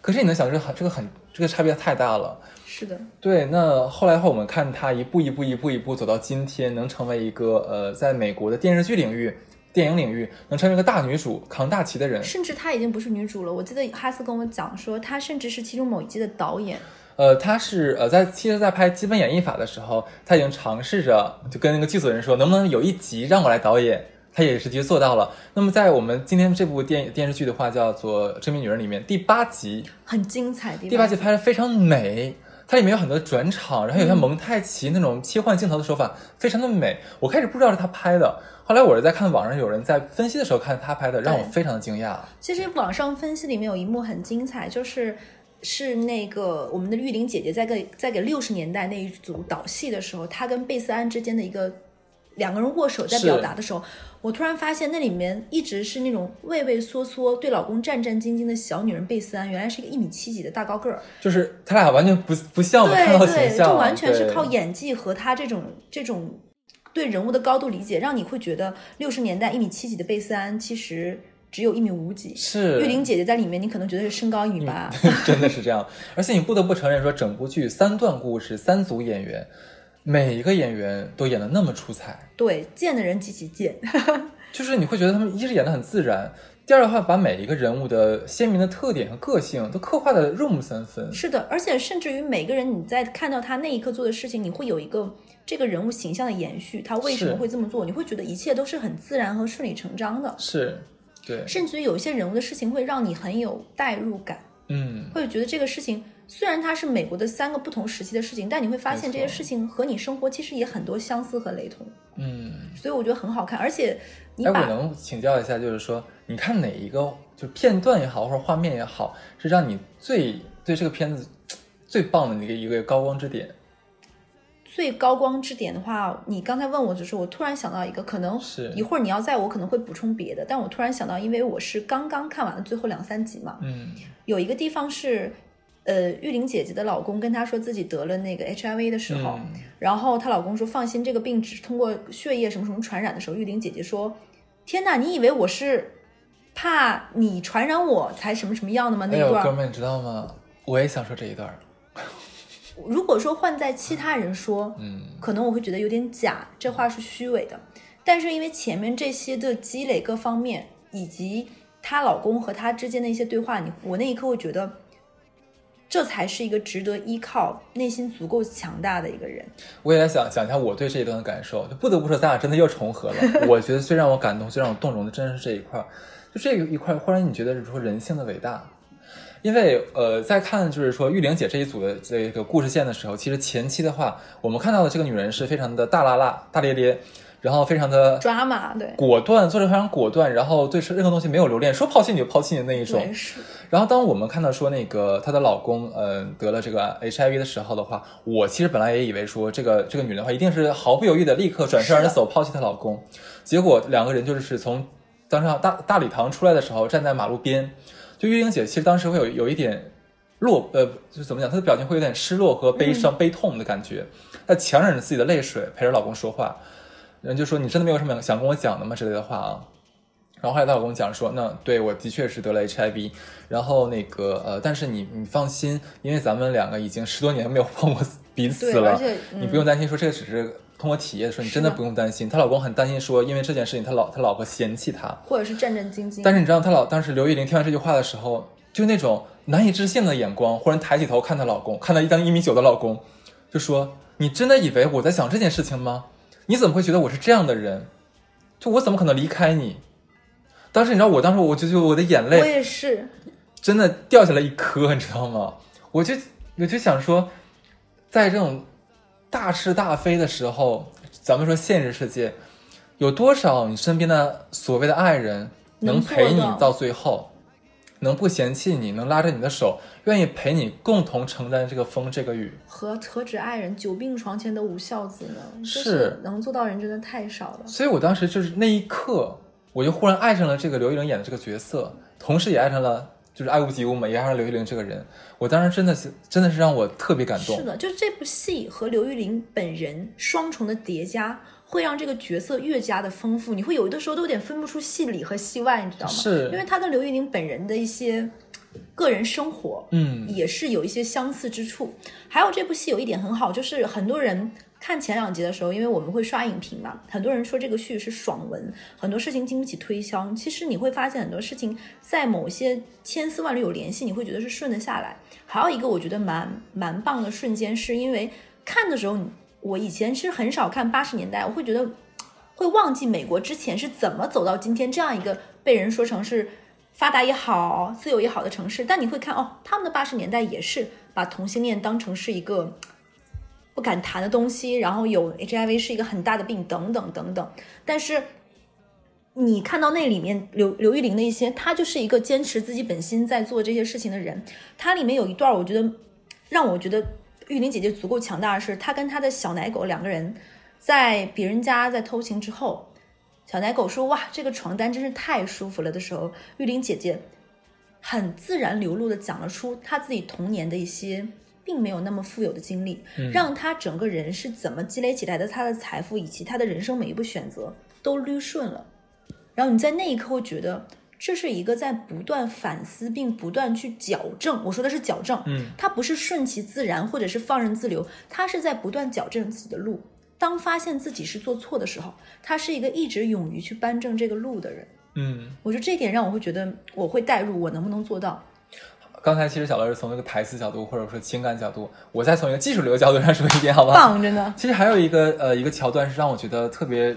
可是你能想，这个很这个很这个差别太大了。是的，对，那后来的话，我们看她一步一步一步一步走到今天，能成为一个呃，在美国的电视剧领域、电影领域能成为一个大女主、扛大旗的人。甚至她已经不是女主了。我记得哈斯跟我讲说，她甚至是其中某一季的导演。呃，他是呃，在其实，在拍《基本演绎法》的时候，他已经尝试着就跟那个剧组人说，能不能有一集让我来导演。他也是的确做到了。那么，在我们今天这部电电视剧的话，叫做《致命女人》里面，第八集很精彩，第第八集拍的非常美，它里面有很多转场，然后有像蒙太奇那种切换镜头的手法，非常的美。我开始不知道是他拍的，后来我是在看网上有人在分析的时候看他拍的，让我非常的惊讶。其实网上分析里面有一幕很精彩，就是是那个我们的玉玲姐姐在给在给六十年代那一组导戏的时候，她跟贝斯安之间的一个两个人握手在表达的时候，我突然发现那里面一直是那种畏畏缩缩、对老公战战兢兢的小女人贝斯安，原来是一个一米七几的大高个儿。就是他俩完全不不像我看到对对，的形象，就完全是靠演技和他这种这种对人物的高度理解，让你会觉得六十年代一米七几的贝斯安其实只有一米五几。是玉玲姐姐在里面，你可能觉得是身高一米八，[LAUGHS] 真的是这样。而且你不得不承认说，整部剧三段故事，三组演员，每一个演员都演的那么出彩。对，贱的人极其贱。[LAUGHS] 就是你会觉得他们一是演的很自然，第二的话把每一个人物的鲜明的特点和个性都刻画的入木三分。是的，而且甚至于每个人你在看到他那一刻做的事情，你会有一个这个人物形象的延续，他为什么会这么做？你会觉得一切都是很自然和顺理成章的，是，对，甚至于有一些人物的事情会让你很有代入感。嗯，会觉得这个事情虽然它是美国的三个不同时期的事情，但你会发现这些事情和你生活其实也很多相似和雷同，嗯，所以我觉得很好看。而且你哎，我把能请教一下，就是说，你看哪一个就片段也好，或者画面也好，是让你最对这个片子最棒的一个一个高光之点？最高光之点的话，你刚才问我，的时候我突然想到一个，可能是一会儿你要在我可能会补充别的，但我突然想到，因为我是刚刚看完了最后两三集嘛，嗯有一个地方是，呃，玉玲姐姐的老公跟她说自己得了那个 HIV 的时候，嗯然后她老公说放心，这个病只是通过血液什么什么传染的时候，玉玲姐姐说，天哪，你以为我是怕你传染我才什么什么样的吗？那段哥们，你知道吗？我也想说这一段儿。如果说换在其他人说，嗯可能我会觉得有点假，这话是虚伪的。但是因为前面这些的积累各方面，以及她老公和她之间的一些对话，你我那一刻会觉得，这才是一个值得依靠、内心足够强大的一个人。我也来想讲一下我对这一段的感受，就不得不说咱俩真的又重合了。[LAUGHS] 我觉得最让我感动、最让我动容的，真的是这一块儿。就这个一块儿，忽然你觉得说人性的伟大。因为呃，在看就是说玉玲姐这一组的这个故事线的时候，其实前期的话，我们看到的这个女人是非常的大拉拉、大咧咧，然后非常的抓马，对，果断，做事非常果断，然后对任何东西没有留恋，说抛弃你就抛弃你的那一种。然后当我们看到说那个她的老公，嗯、得了这个 HIV 的时候的话，我其实本来也以为说这个这个女人的话一定是毫不犹豫的立刻转身而走，抛弃她老公。结果两个人就是从当时大大礼堂出来的时候，站在马路边，就玉英姐其实当时会有有一点落，呃，就是怎么讲，她的表情会有点失落和悲伤、悲痛的感觉，她强忍着自己的泪水陪着老公说话，人就说你真的没有什么想跟我讲的吗？之类的话啊。然后后来她老公讲说，那对我的确是得了 HIV，然后那个呃，但是你你放心，因为咱们两个已经十多年没有碰过彼此了，你不用担心说这个只是通过体液说，你真的不用担心。她老公很担心说，因为这件事情，他老他老婆嫌弃他，或者是战战兢兢。但是你知道，她老当时刘玉玲听完这句话的时候，就那种难以置信的眼光，忽然抬起头看她老公，看到一张一米九的老公，就说：“你真的以为我在想这件事情吗？你怎么会觉得我是这样的人？就我怎么可能离开你？”当时你知道，我当时我就就我的眼泪我也是，真的掉下来一颗，你知道吗？我就我就想说，在这种大是大非的时候，咱们说现实世界，有多少你身边的所谓的爱人能陪你到到最后，能不嫌弃你，能拉着你的手，愿意陪你共同承担这个风这个雨？何何止爱人，久病床前的无孝子呢？就是是能做到人真的太少了。所以我当时就是那一刻，我就忽然爱上了这个刘玉玲演的这个角色，同时也爱上了就是爱屋及乌嘛，也爱上刘玉玲这个人。我当时真的是真的是让我特别感动。是的，就是这部戏和刘玉玲本人双重的叠加，会让这个角色越加的丰富。你会有的时候都有点分不出戏里和戏外，你知道吗？是因为他跟刘玉玲本人的一些个人生活，嗯也是有一些相似之处。还有这部戏有一点很好，就是很多人看前两集的时候，因为我们会刷影评嘛，很多人说这个剧是爽文，很多事情经不起推销。其实你会发现很多事情在某些千丝万缕有联系，你会觉得是顺得下来。还有一个我觉得蛮蛮棒的瞬间，是因为看的时候，我以前是很少看八十年代，我会觉得会忘记美国之前是怎么走到今天这样一个被人说成是发达也好、自由也好的城市。但你会看哦，他们的八十年代也是把同性恋当成是一个不敢谈的东西，然后有 HIV 是一个很大的病，等等等等。但是你看到那里面刘刘玉玲的一些，她就是一个坚持自己本心在做这些事情的人。她里面有一段，我觉得让我觉得玉玲姐姐足够强大的是，她跟她的小奶狗两个人在别人家在偷情之后，小奶狗说：“哇，这个床单真是太舒服了”的时候，玉玲姐姐很自然流露的讲了出她自己童年的一些。并没有那么富有的经历，让他整个人是怎么积累起来的，他的财富以及他的人生每一步选择都捋顺了。然后你在那一刻会觉得，这是一个在不断反思并不断去矫正。我说的是矫正，嗯，他不是顺其自然或者是放任自流，他是在不断矫正自己的路。当发现自己是做错的时候，他是一个一直勇于去扳正这个路的人。嗯，我觉得这一点让我会觉得我会代入，我能不能做到？刚才其实小乐是从一个台词角度或者说情感角度，我再从一个技术流角度上说一遍，好不好？棒，真的。其实还有一个呃一个桥段是让我觉得特别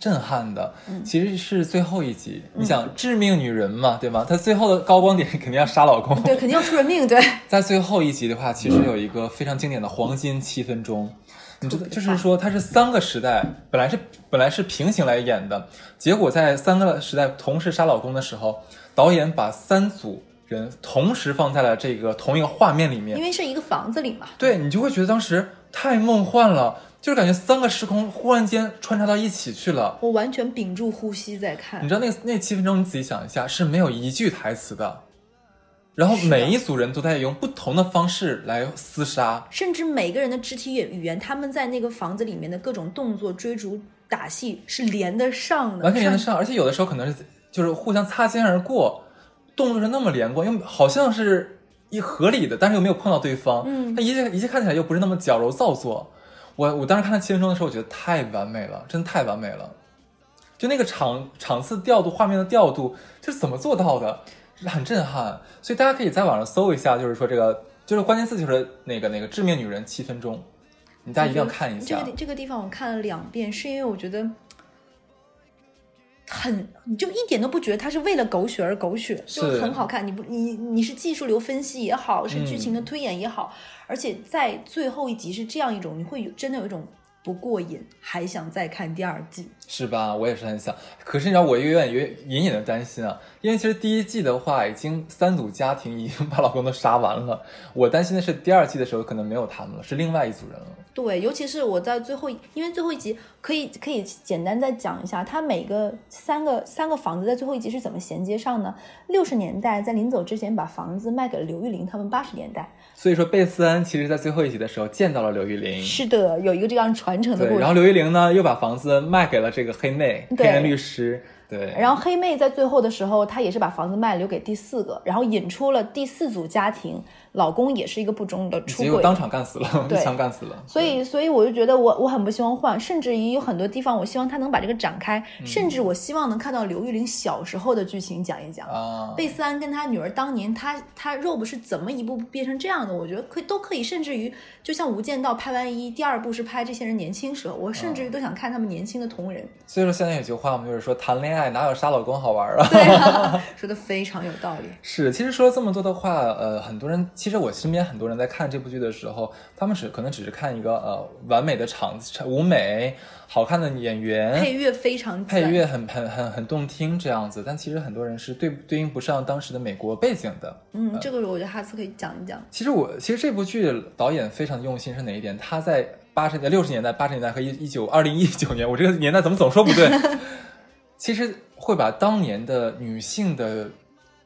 震撼的，其实是最后一集。你想致命女人嘛，对吗？她最后的高光点肯定要杀老公。对，肯定要出人命。对，[LAUGHS] 在最后一集的话，其实有一个非常经典的黄金七分钟。你知道，就是说它是三个时代，本来是本来是平行来演的，结果在三个时代同时杀老公的时候，导演把三组人同时放在了这个同一个画面里面因，为是一个房子里嘛。对你就会觉得当时太梦幻了，就是感觉三个时空忽然间穿插到一起去了。我完全屏住呼吸在看你，知道那那七分钟，你仔细想一下，是没有一句台词的，然后每一组人都在用不同的方式来厮杀。甚至每个人的肢体语言，他们在那个房子里面的各种动作、追逐、打戏是连得上的，完全连得上，而且有的时候可能是就是互相擦肩而过，动作是那么连贯，又好像是一合理的，但是又没有碰到对方，嗯那一切一切看起来又不是那么矫揉造作。我我当时看他七分钟的时候，我觉得太完美了，真的太完美了。就那个场场次调度、画面的调度，这是怎么做到的？很震撼。所以大家可以在网上搜一下，就是说这个就是关键词就是那个那个致命女人七分钟，你大家一定要看一下。这个这个地方我看了两遍，是因为我觉得很，你就一点都不觉得它是为了狗血而狗血，就很好看。你不，你你是技术流分析也好，是剧情的推演也好，而且在最后一集是这样一种，你会有真的有一种不过瘾，还想再看第二季。是吧？我也是很想，可是你知道，我有点有点隐隐的担心啊，因为其实第一季的话，已经三组家庭已经把老公都杀完了，我担心的是第二季的时候可能没有他们了，是另外一组人了。对，尤其是我在最后，因为最后一集可以可以简单再讲一下，它每个三个三个房子在最后一集是怎么衔接上呢？六十年代在临走之前把房子卖给了刘玉玲他们八十年代，所以说贝斯恩其实在最后一集的时候见到了刘玉玲，是的，有一个这样传承的故事。然后刘玉玲呢又把房子卖给了这个黑妹，黑对人律师，对，然后黑妹在最后的时候，她也是把房子卖了，留给第四个，然后引出了第四组家庭，老公也是一个不忠的出轨，结果当场干死了，一对枪干死了。所以，所以我就觉得我我很不希望换，甚至于有很多地方，我希望他能把这个展开，甚至我希望能看到刘玉玲小时候的剧情讲一讲。啊，贝斯安跟他女儿当年，他他 Rob 是怎么一步步变成这样的？我觉得可以都可以，甚至于就像《无间道》拍完一，第二部是拍这些人年轻时候，我甚至于都想看他们年轻的同人。所以说现在有句话嘛，就是说谈恋爱哪有杀老公好玩啊？对啊，说的非常有道理。[LAUGHS] 是，其实说了这么多的话，呃，很多人，其实我身边很多人在看这部剧的时候，他们只可能只是看一个呃完美的场舞美、好看的演员、配乐非常配乐很很很很动听这样子，但其实很多人是对对应不上当时的美国背景的。嗯，这个我觉得哈斯可以讲一讲。其实我其实这部剧导演非常用心是哪一点？他在八十年代、六十年代、八十年代和一一九二零一九年，我这个年代怎么总说不对？[LAUGHS] 其实会把当年的女性的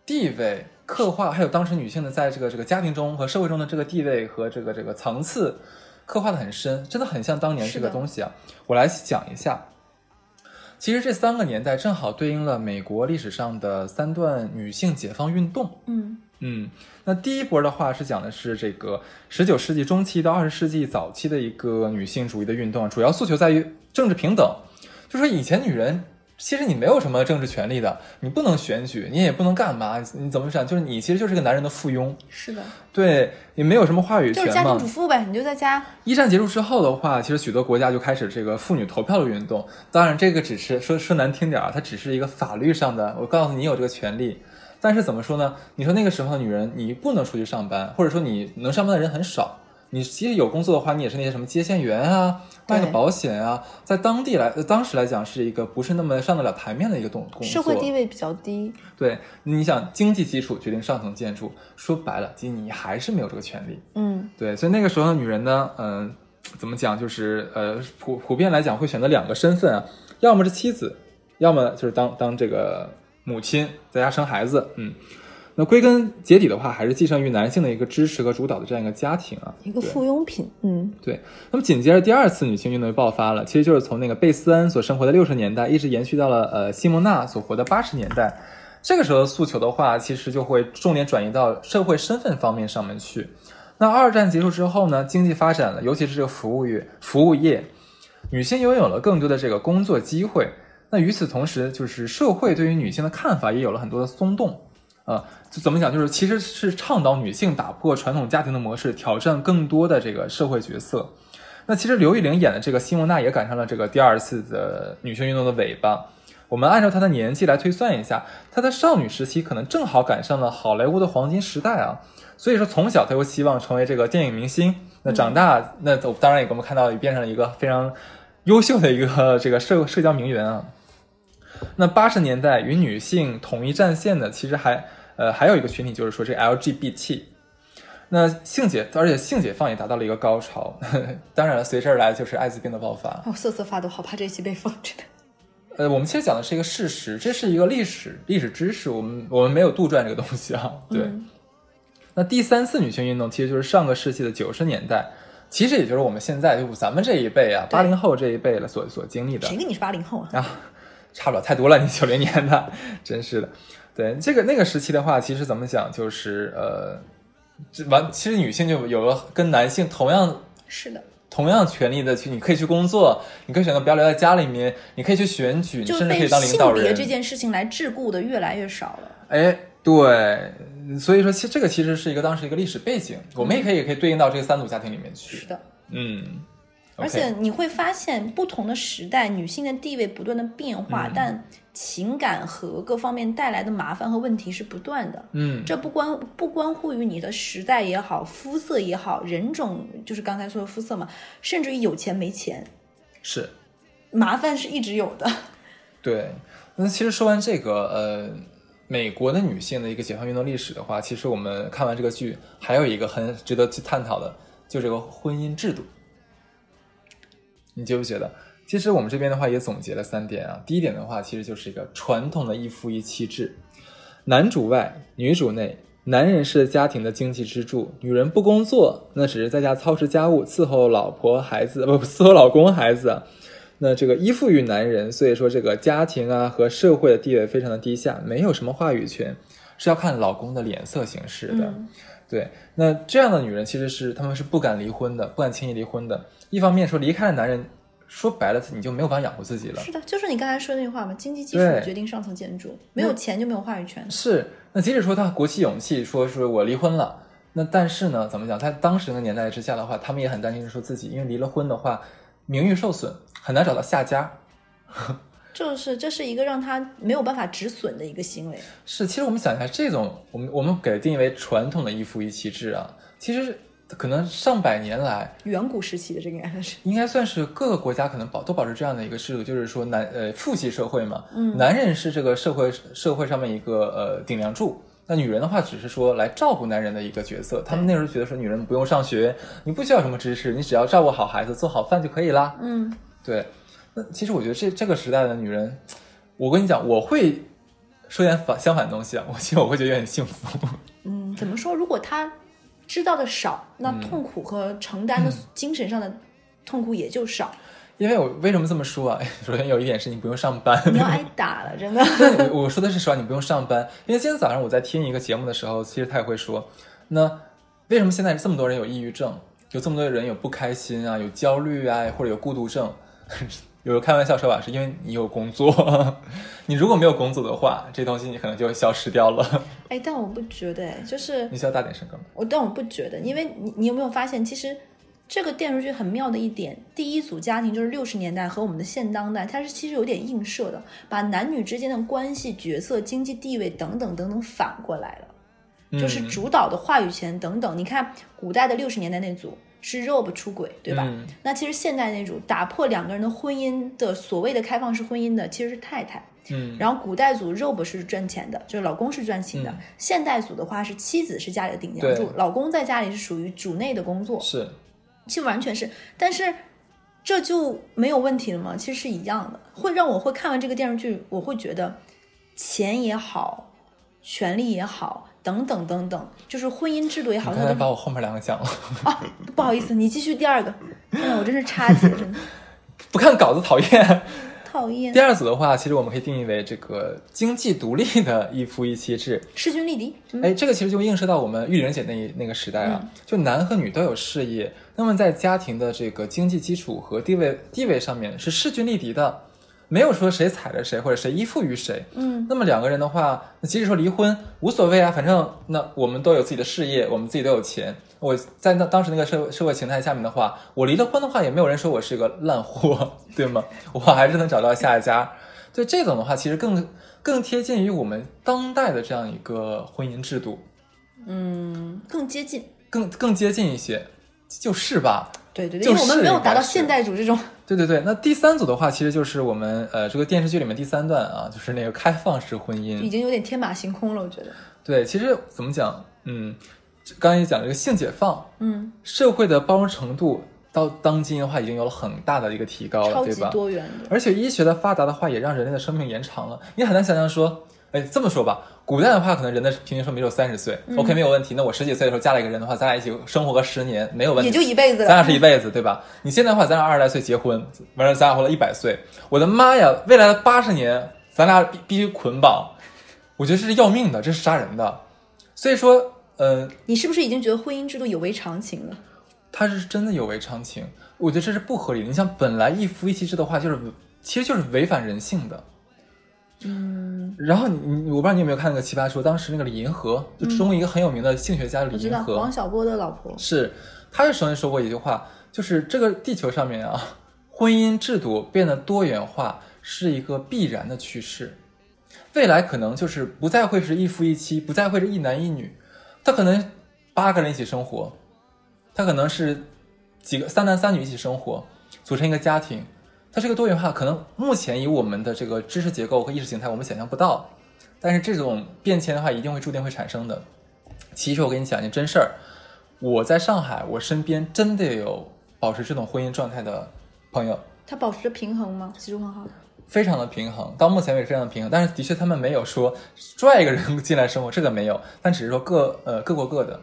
地位刻画，还有当时女性的在这个这个家庭中和社会中的这个地位和这个这个层次刻画的很深，真的很像当年这个东西啊。我来讲一下。其实这三个年代正好对应了美国历史上的三段女性解放运动。嗯嗯，那第一波的话是讲的是这个十九世纪中期到二十世纪早期的一个女性主义的运动，主要诉求在于政治平等。就说以前女人其实你没有什么政治权利的，你不能选举，你也不能干嘛，你怎么想？就是你其实就是个男人的附庸，是的，对你没有什么话语权嘛就是家庭主。妇呗，你就在家。一战结束之后的话，其实许多国家就开始这个妇女投票的运动。当然，这个只是说说难听点儿啊，它只是一个法律上的，我告诉你有这个权利。但是怎么说呢？你说那个时候的女人，你不能出去上班，或者说你能上班的人很少。你其实有工作的话，你也是那些什么接线员啊，卖个保险啊，在当地来，呃当时来讲是一个不是那么上得了台面的一个动工作。社会地位比较低，对，你想经济基础决定上层建筑，说白了，你还是没有这个权利。嗯，对，所以那个时候的女人呢，嗯、怎么讲，就是呃普普遍来讲会选择两个身份啊，要么是妻子，要么就是当当这个母亲，在家生孩子。嗯，那归根结底的话，还是寄生于男性的一个支持和主导的这样一个家庭啊。一个附庸品，嗯，对，那么紧接着第二次女性运动就爆发了，其实就是从那个贝斯恩所生活的六十年代，一直延续到了呃西蒙娜所活的八十年代。这个时候的诉求的话，其实就会重点转移到社会身份方面上面去。那二战结束之后呢，经济发展了，尤其是这个服务业，服务业，女性拥有了更多的这个工作机会。那与此同时，就是社会对于女性的看法也有了很多的松动。啊，就怎么讲？就是其实是倡导女性打破传统家庭的模式，挑战更多的这个社会角色。那其实刘玉玲演的这个西蒙娜也赶上了这个第二次的女性运动的尾巴。我们按照她的年纪来推算一下，她在少女时期可能正好赶上了好莱坞的黄金时代啊。所以说，从小她就希望成为这个电影明星。那长大，那当然也给我们看到，也变成了一个非常优秀的一个这个社社交名媛啊。那八十年代与女性统一战线的，其实还呃，还有一个群体就是说这 LGBT。那性解，而且性解放也达到了一个高潮。[LAUGHS] 当然了，随之而来就是艾滋病的爆发。我瑟瑟发抖，好怕这一期被封，真的。呃，我们其实讲的是一个事实，这是一个历史历史知识，我们我们没有杜撰这个东西啊。对。那第三次女性运动其实就是上个世纪的九十年代，其实也就是我们现在就咱们这一辈啊，八零后这一辈了所所经历的。谁跟你是八零后啊？啊，差不了太多了，你九零年的，[LAUGHS] 真是的。对，这个那个时期的话，其实怎么讲，就是呃。这完，其实女性就有了跟男性同样是的，同样权利的去，你可以去工作，你可以选择不要留在家里面，你可以去选举，你甚至可以当领导人。这件事情来桎梏的越来越少了。哎，对，所以说，其实这个其实是一个当时一个历史背景，我们也可以也可以对应到这个三组家庭里面去。是的，嗯。而且你会发现，不同的时代，女性的地位不断的变化，但情感和各方面带来的麻烦和问题是不断的。嗯，这不关不关乎于你的时代也好，肤色也好，人种就是刚才说的肤色嘛，甚至于有钱没钱，是麻烦是一直有的。[LAUGHS] 对，那其实说完这个，呃，美国的女性的一个解放运动历史的话，其实我们看完这个剧，还有一个很值得去探讨的，就这个婚姻制度。你觉不觉得？其实我们这边的话也总结了三点啊。第一点的话，其实就是一个传统的一夫一妻制，男主外，女主内，男人是家庭的经济支柱，女人不工作，那只是在家操持家务，伺候老婆孩子，不伺候老公孩子。那这个依附于男人，所以说这个家庭啊和社会的地位非常的低下，没有什么话语权，是要看老公的脸色行事的。对，那这样的女人其实是她们是不敢离婚的，不敢轻易离婚的。一方面说离开了男人，说白了你就没有办法养活自己了。是的，就是你刚才说那句话嘛，经济基础决定上层建筑，没有钱就没有话语权。是，那即使说他鼓起勇气说是我离婚了，那但是呢，怎么讲，在当时那个年代之下的话，他们也很担心说自己因为离了婚的话，名誉受损，很难找到下家。就是这是一个让他没有办法止损的一个行为。是，其实我们想一下，这种我们我们给定义为传统的一夫一妻制啊，其实可能上百年来，远古时期的这个应该是应该算是各个国家可能保都保持这样的一个制度，就是说男呃父系社会嘛，嗯，男人是这个社会社会上面一个呃顶梁柱，那女人的话只是说来照顾男人的一个角色。他们那时候觉得说女人不用上学，你不需要什么知识，你只要照顾好孩子，做好饭就可以啦。嗯，对。其实我觉得这这个时代的女人，我跟你讲，我会说点反相反的东西啊。我其实我会觉得有点幸福。[LAUGHS] 嗯，怎么说？如果她知道的少，那痛苦和承担的精神上的痛苦也就少。因为我为什么这么说啊？[LAUGHS] 首先有一点是你不用上班，你要挨 [LAUGHS] 打了，真的。我说的是实话，你不用上班。因为今天早上我在听一个节目的时候，其实他也会说，那为什么现在这么多人有抑郁症，有这么多人有不开心啊，有焦虑啊，或者有孤独症？有时候开玩笑说吧，是因为你有工作，[LAUGHS] 你如果没有工作的话，这东西你可能就会消失掉了。哎，但我不觉得，就是你需要大点声吗？我但我不觉得，因为你你有没有发现，其实这个电视剧很妙的一点，第一组家庭就是六十年代和我们的现当代，它是其实有点映射的，把男女之间的关系、角色、经济地位等等等等反过来了，就是主导的话语权等等。你看古代的六十年代那组。是 Rob 出轨，对吧？那其实现代那种打破两个人的婚姻的所谓的开放式婚姻的，其实是太太。嗯，然后古代组 Rob 是赚钱的，就是老公是赚钱的。现代组的话是妻子是家里的顶梁柱，老公在家里是属于主内的工作。是，其实完全是，但是这就没有问题了吗？其实是一样的，会让我会看完这个电视剧，我会觉得钱也好，权力也好。等等等等，就是婚姻制度也好，刚才把我后面两个讲了啊，不好意思，你继续第二个。哎我真是差劲，[LAUGHS] 真的。不看稿子讨厌，讨厌。第二组的话，其实我们可以定义为这个经济独立的一夫一妻制，势均力敌。哎，这个其实就映射到我们玉玲姐那那个时代啊，就男和女都有事业，那么在家庭的这个经济基础和地位地位上面是势均力敌的。没有说谁踩着谁或者谁依附于谁，嗯，那么两个人的话，那即使说离婚无所谓啊，反正那我们都有自己的事业，我们自己都有钱。我在那当时那个社会社会形态下面的话，我离了婚的话，也没有人说我是个烂货，[LAUGHS] 对吗？我还是能找到下一家。对这种的话，其实更更贴近于我们当代的这样一个婚姻制度，嗯，更接近，更更接近一些，就是吧？对对对，因为我们没有达到现代主这种。对对对，那第三组的话，其实就是我们呃这个电视剧里面第三段啊，就是那个开放式婚姻，已经有点天马行空了，我觉得。对，其实怎么讲，嗯，刚才也讲这个性解放，嗯，社会的包容程度到当今的话，已经有了很大的一个提高了，超级对吧？多元的。而且医学的发达的话，也让人类的生命延长了。你很难想象说，哎，这么说吧，古代的话，可能人的平均寿命只有三十岁、o 嗯 k 没有问题。那我十几岁的时候嫁了一个人的话，咱俩一起生活个十年，没有问题，也就一辈子了咱俩是一辈子，对吧？你现在的话，咱俩二十来岁结婚，完了咱俩活了一百岁，我的妈呀，未来的八十年，咱俩必必须捆绑，我觉得这是要命的，这是杀人的。所以说，呃，你是不是已经觉得婚姻制度有违常情了？他是真的有违常情，我觉得这是不合理的。你想，本来一夫一妻制的话，就是其实就是违反人性的。嗯，然后你你我不知道你有没有看那个《奇葩说》，当时那个李银河，就中国一个很有名的性学家李银河，王小波的老婆，是，他就曾经说过一句话，就是这个地球上面啊，婚姻制度变得多元化是一个必然的趋势，未来可能就是不再会是一夫一妻，不再会是一男一女，他可能八个人一起生活，他可能是几个三男三女一起生活，组成一个家庭，它这个多元化可能目前以我们的这个知识结构和意识形态，我们想象不到，但是这种变迁的话，一定会注定会产生的。其实我跟你讲一件真事儿，我在上海，我身边真的有保持这种婚姻状态的朋友，他保持着平衡吗？其实很好。非常的平衡，到目前为止非常的平衡。但是的确他们没有说拽一个人进来生活，这个没有，但只是说各呃各过各的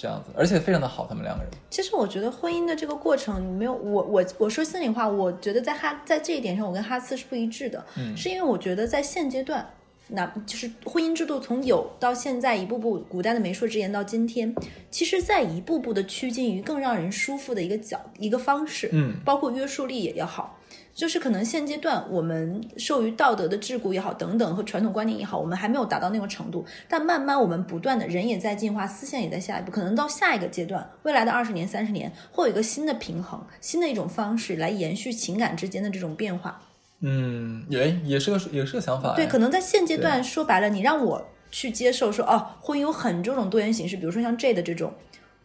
这样子，而且非常的好，他们两个人。其实我觉得婚姻的这个过程，没有我我我说心里话，我觉得在哈在这一点上，我跟哈斯是不一致的，嗯是因为我觉得在现阶段，那就是婚姻制度从有到现在一步步，古代的媒妁之言到今天，其实在一步步的趋近于更让人舒服的一个角一个方式，嗯包括约束力也要好。就是可能现阶段我们受于道德的桎梏也好，等等和传统观念也好，我们还没有达到那个程度。但慢慢我们不断的人也在进化，思想也在下一步，可能到下一个阶段，未来的二十年、三十年，会有一个新的平衡，新的一种方式来延续情感之间的这种变化。嗯，也也是个也是个想法。对，哎可能在现阶段说白了，你让我去接受说哦，婚姻有很多种多元形式，比如说像 J 的这种，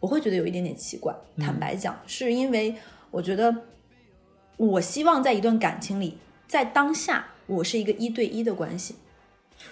我会觉得有一点点奇怪。坦白讲，是因为我觉得我希望在一段感情里，在当下我是一个一对一的关系。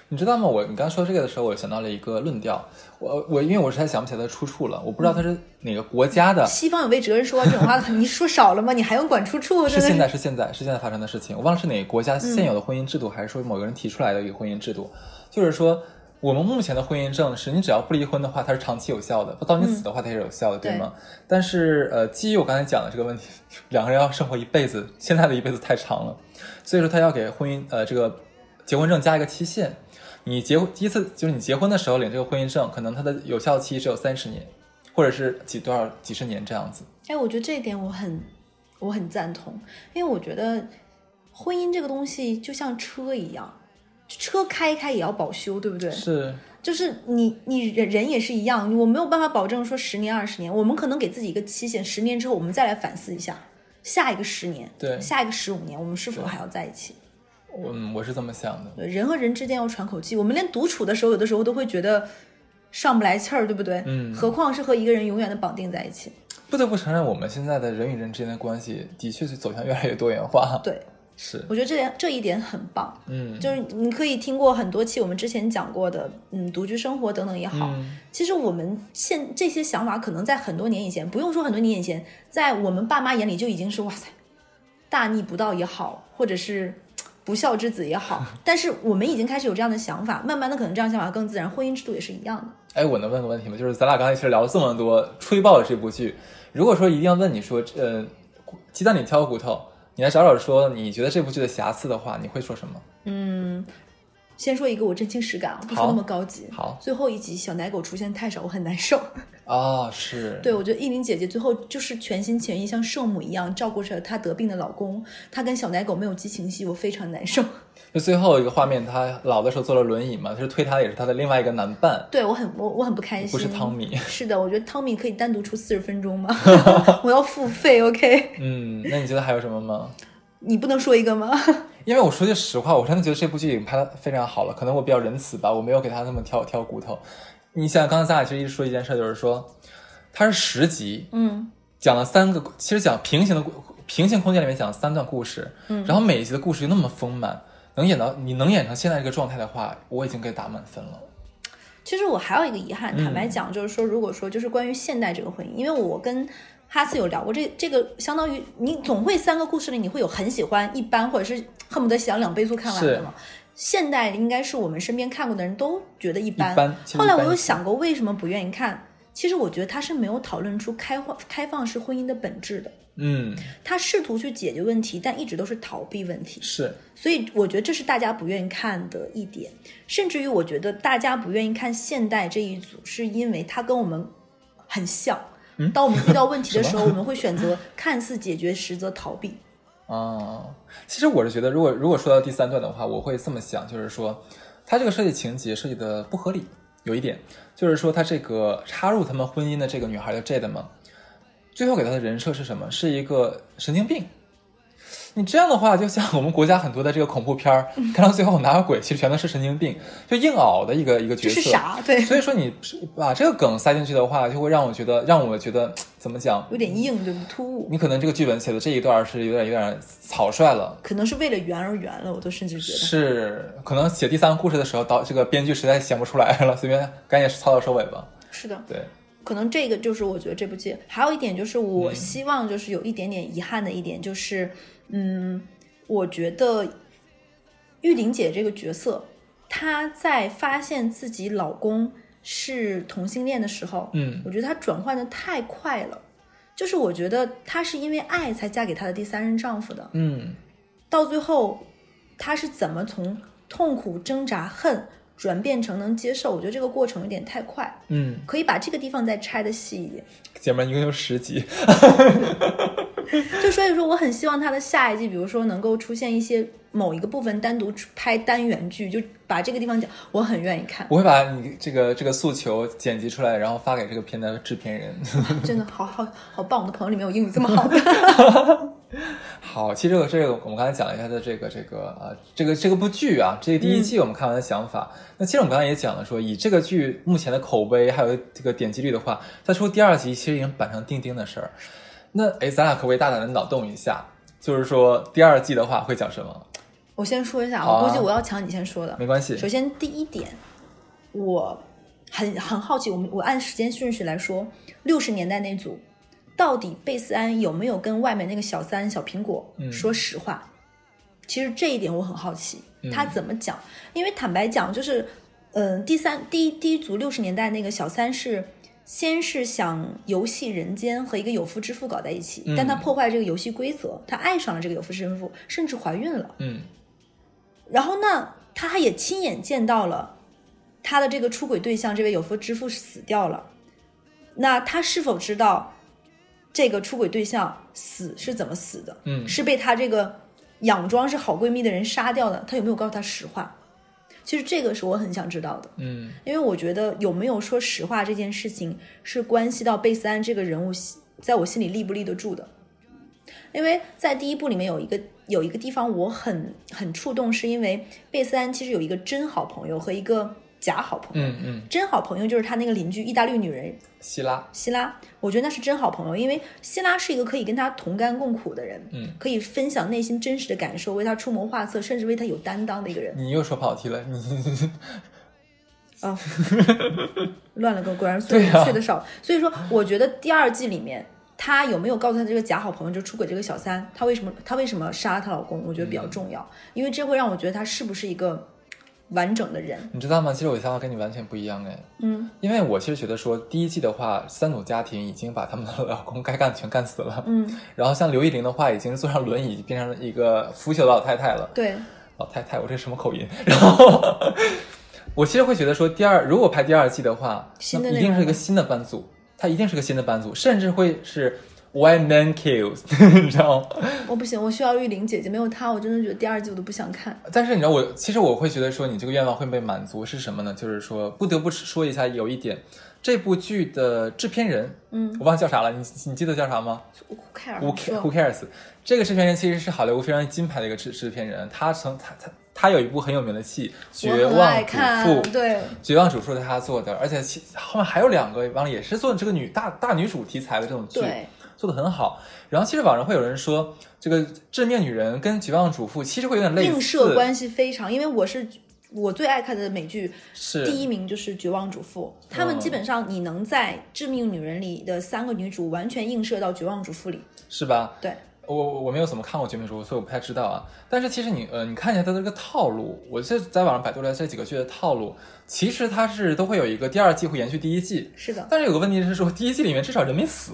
你知道吗？我你刚说这个的时候，我想到了一个论调。我我因为我实在想不起来它的出处了，我不知道它是哪个国家的。西方有位哲人说过这种话，[LAUGHS] 你说少了吗？你还用管出处？是现在是现在是现在发生的事情，我忘了是哪个国家现有的婚姻制度，还是说某个人提出来的一个婚姻制度。就是说，我们目前的婚姻证是你只要不离婚的话，它是长期有效的，到你死的话它也是有效的，对吗？但是呃，基于我刚才讲的这个问题，[LAUGHS] 两个人要生活一辈子，现在的一辈子太长了，所以说他要给婚姻呃这个结婚证加一个期限。你结婚第一次就是你结婚的时候领这个婚姻证，可能它的有效期只有三十年，或者是几多少几十年这样子。哎，我觉得这一点我很我很赞同，因为我觉得婚姻这个东西就像车一样，车开一开也要保修，对不对？是，就是你你人人也是一样，我没有办法保证说十年二十年，我们可能给自己一个期限，十年之后我们再来反思一下，下一个十年，对下一个十五年，我们是否还要在一起？嗯，我是这么想的。对人和人之间要喘口气，我们连独处的时候，有的时候都会觉得上不来气儿，对不对？嗯何况是和一个人永远的绑定在一起。不得不承认，我们现在的人与人之间的关系的确是走向越来越多元化。，对，是，我觉得这点这一点很棒。嗯，就是你可以听过很多期我们之前讲过的，嗯，独居生活等等也好，嗯其实我们现这些想法可能在很多年以前，不用说很多年以前，在我们爸妈眼里就已经是哇塞，大逆不道也好，或者是不孝之子也好，[LAUGHS] 但是我们已经开始有这样的想法，慢慢的可能这样想法更自然，婚姻制度也是一样的。哎，我能问个问题吗？就是咱俩刚才其实聊了这么多，吹爆了这部剧。如果说一定要问你说，呃，鸡蛋里挑骨头，你来找找说你觉得这部剧的瑕疵的话，你会说什么？嗯，先说一个我真情实感啊，不说那么高级。好最后一集小奶狗出现太少，我很难受。啊、是，对，我觉得依林姐姐最后就是全心全意像圣母一样照顾着她得病的老公，她跟小奶狗没有激情戏，我非常难受。[LAUGHS] 就最后一个画面，她老的时候坐了轮椅嘛，就是推她的也是她的另外一个男伴，对我很我我很不开心。不是汤米。是的，我觉得汤米可以单独出四十分钟吗？[LAUGHS] 我要付费，OK？嗯，那你觉得还有什么吗？你不能说一个吗？[LAUGHS] 因为我说句实话，我真的觉得这部剧已经拍的非常好了，可能我比较仁慈吧，我没有给他那么挑挑骨头。你想，刚才咱俩其实一直说一件事，就是说，它是十集，嗯，讲了三个，其实讲平行的故平行空间里面讲了三段故事，嗯，然后每一集的故事又那么丰满，能演到你能演成现在这个状态的话，我已经给打满分了。其实我还有一个遗憾，坦白讲，就是说，如果说就是关于现代这个婚姻，因为我跟哈斯有聊过这这个，相当于你总会三个故事里你会有很喜欢、一般，或者是恨不得想两倍速看完的嘛。现代应该是我们身边看过的人都觉得一般。一般后来我有想过为什么不愿意看，其实我觉得他是没有讨论出开放开放式婚姻的本质的。嗯，他试图去解决问题，但一直都是逃避问题。是，所以我觉得这是大家不愿意看的一点，甚至于我觉得大家不愿意看现代这一组，是因为他跟我们很像。嗯，当我们遇到问题的时候，[LAUGHS] 我们会选择看似解决，实则逃避。哦，其实我是觉得，如果如果说到第三段的话，我会这么想，就是说，他这个设计情节设计的不合理，有一点，就是说他这个插入他们婚姻的这个女孩叫 Jade 嘛。最后给他的人设是什么？是一个神经病。你这样的话，就像我们国家很多的这个恐怖片儿，看到最后哪有鬼，其实全都是神经病，就硬熬的一个一个角色。是傻，对。所以说你把这个梗塞进去的话，就会让我觉得，让我觉得怎么讲？有点硬，对不突兀。你可能这个剧本写的这一段是有点有点草率了，可能是为了圆而圆了，我都甚至觉得是。可能写第三个故事的时候，导这个编剧实在想不出来了，随便赶紧草草收尾吧。是的，对。可能这个就是我觉得这部剧还有一点就是我希望就是有一点点遗憾的一点就是，嗯，我觉得玉玲姐这个角色，她在发现自己老公是同性恋的时候，嗯，我觉得她转换的太快了，就是我觉得她是因为爱才嫁给她的第三任丈夫的，嗯，到最后她是怎么从痛苦挣扎恨。转变成能接受，我觉得这个过程有点太快。嗯，可以把这个地方再拆的细一点。姐妹，一共有十集。[LAUGHS] [LAUGHS] 就所以说，我很希望他的下一季，比如说能够出现一些某一个部分单独拍单元剧，就把这个地方讲，我很愿意看。我会把你这个这个诉求剪辑出来，然后发给这个片的制片人。[LAUGHS] 真的好好好棒！我的朋友里面有英语这么好的。[LAUGHS] 好，其实这个这个我们刚才讲了一下的这个这个呃这个这个部剧啊，这个第一季我们看完的想法。那其实我们刚才也讲了，说以这个剧目前的口碑还有这个点击率的话，再出第二集其实已经板上钉钉的事儿。那哎，咱俩可不可以大胆的脑洞一下？就是说第二季的话会讲什么？我先说一下，我估计我要抢你先说的，没关系。首先第一点，我很很好奇，我们我按时间顺序来说，六十年代那组。到底贝斯安有没有跟外面那个小三小苹果说实话？其实这一点我很好奇，他怎么讲？因为坦白讲，就是，嗯，第三第一第一组六十年代那个小三是先是想游戏人间和一个有夫之妇搞在一起，但他破坏这个游戏规则，他爱上了这个有夫之妇，甚至怀孕了。嗯，然后呢，他也亲眼见到了他的这个出轨对象这位有夫之妇死掉了。那他是否知道？这个出轨对象死是怎么死的？嗯，是被他这个佯装是好闺蜜的人杀掉的。他有没有告诉她实话？其实这个是我很想知道的。嗯，因为我觉得有没有说实话这件事情是关系到贝斯安这个人物在我心里立不立得住的。因为在第一部里面有一个有一个地方我很很触动，是因为贝斯安其实有一个真好朋友和一个。假好朋友，嗯嗯，真好朋友就是他那个邻居意大利女人希拉。希拉，我觉得那是真好朋友，因为希拉是一个可以跟他同甘共苦的人，嗯，可以分享内心真实的感受，为他出谋划策，甚至为他有担当的一个人。你又说跑题了，你啊，[LAUGHS] 乱了个，果然睡睡得少。所以说，我觉得第二季里面他有没有告诉他这个假好朋友就出轨这个小三，他为什么他为什么杀了她老公？我觉得比较重要，因为这会让我觉得他是不是一个。完整的人，你知道吗？其实我的想法跟你完全不一样哎。嗯，因为我其实觉得说，第一季的话，三组家庭已经把他们的老公该干的全干死了。嗯，然后像刘亦玲的话，已经坐上轮椅，变成了一个腐朽的老太太了。对，老太太，我这什么口音？[LAUGHS] 然后我其实会觉得说，第二如果拍第二季的话，那一定是一个新的班组，他一定是个新的班组，甚至会是。White man kills，[LAUGHS] 你知道吗？我不行，我需要玉玲姐姐，没有她，我真的觉得第二季我都不想看。但是你知道，我其实我会觉得说，你这个愿望会被满足是什么呢？就是说，不得不说一下，有一点，这部剧的制片人，嗯，我忘了叫啥了，你你记得叫啥吗？Who cares？Who Who cares？这个制片人其实是好莱坞非常金牌的一个制制片人，他曾他他他有一部很有名的戏《绝望主妇》，对，《绝望主妇》是他做的，而且其后面还有两个，完了也是做这个女大大女主题材的这种剧。做的很好，然后其实网上会有人说，这个致命女人跟绝望主妇其实会有点类似，映射关系非常。因为我是我最爱看的美剧，是第一名就是《绝望主妇》。他们嗯基本上你能在《致命女人》里的三个女主完全映射到《绝望主妇》里。是吧？对，我我我没有怎么看过《绝命主妇》，所以我不太知道啊。但是其实你呃，你看一下它的这个套路，我这在网上百度了这几个剧的套路，其实它是都会有一个第二季会延续第一季，是的，但是有个问题是说，第一季里面至少人没死。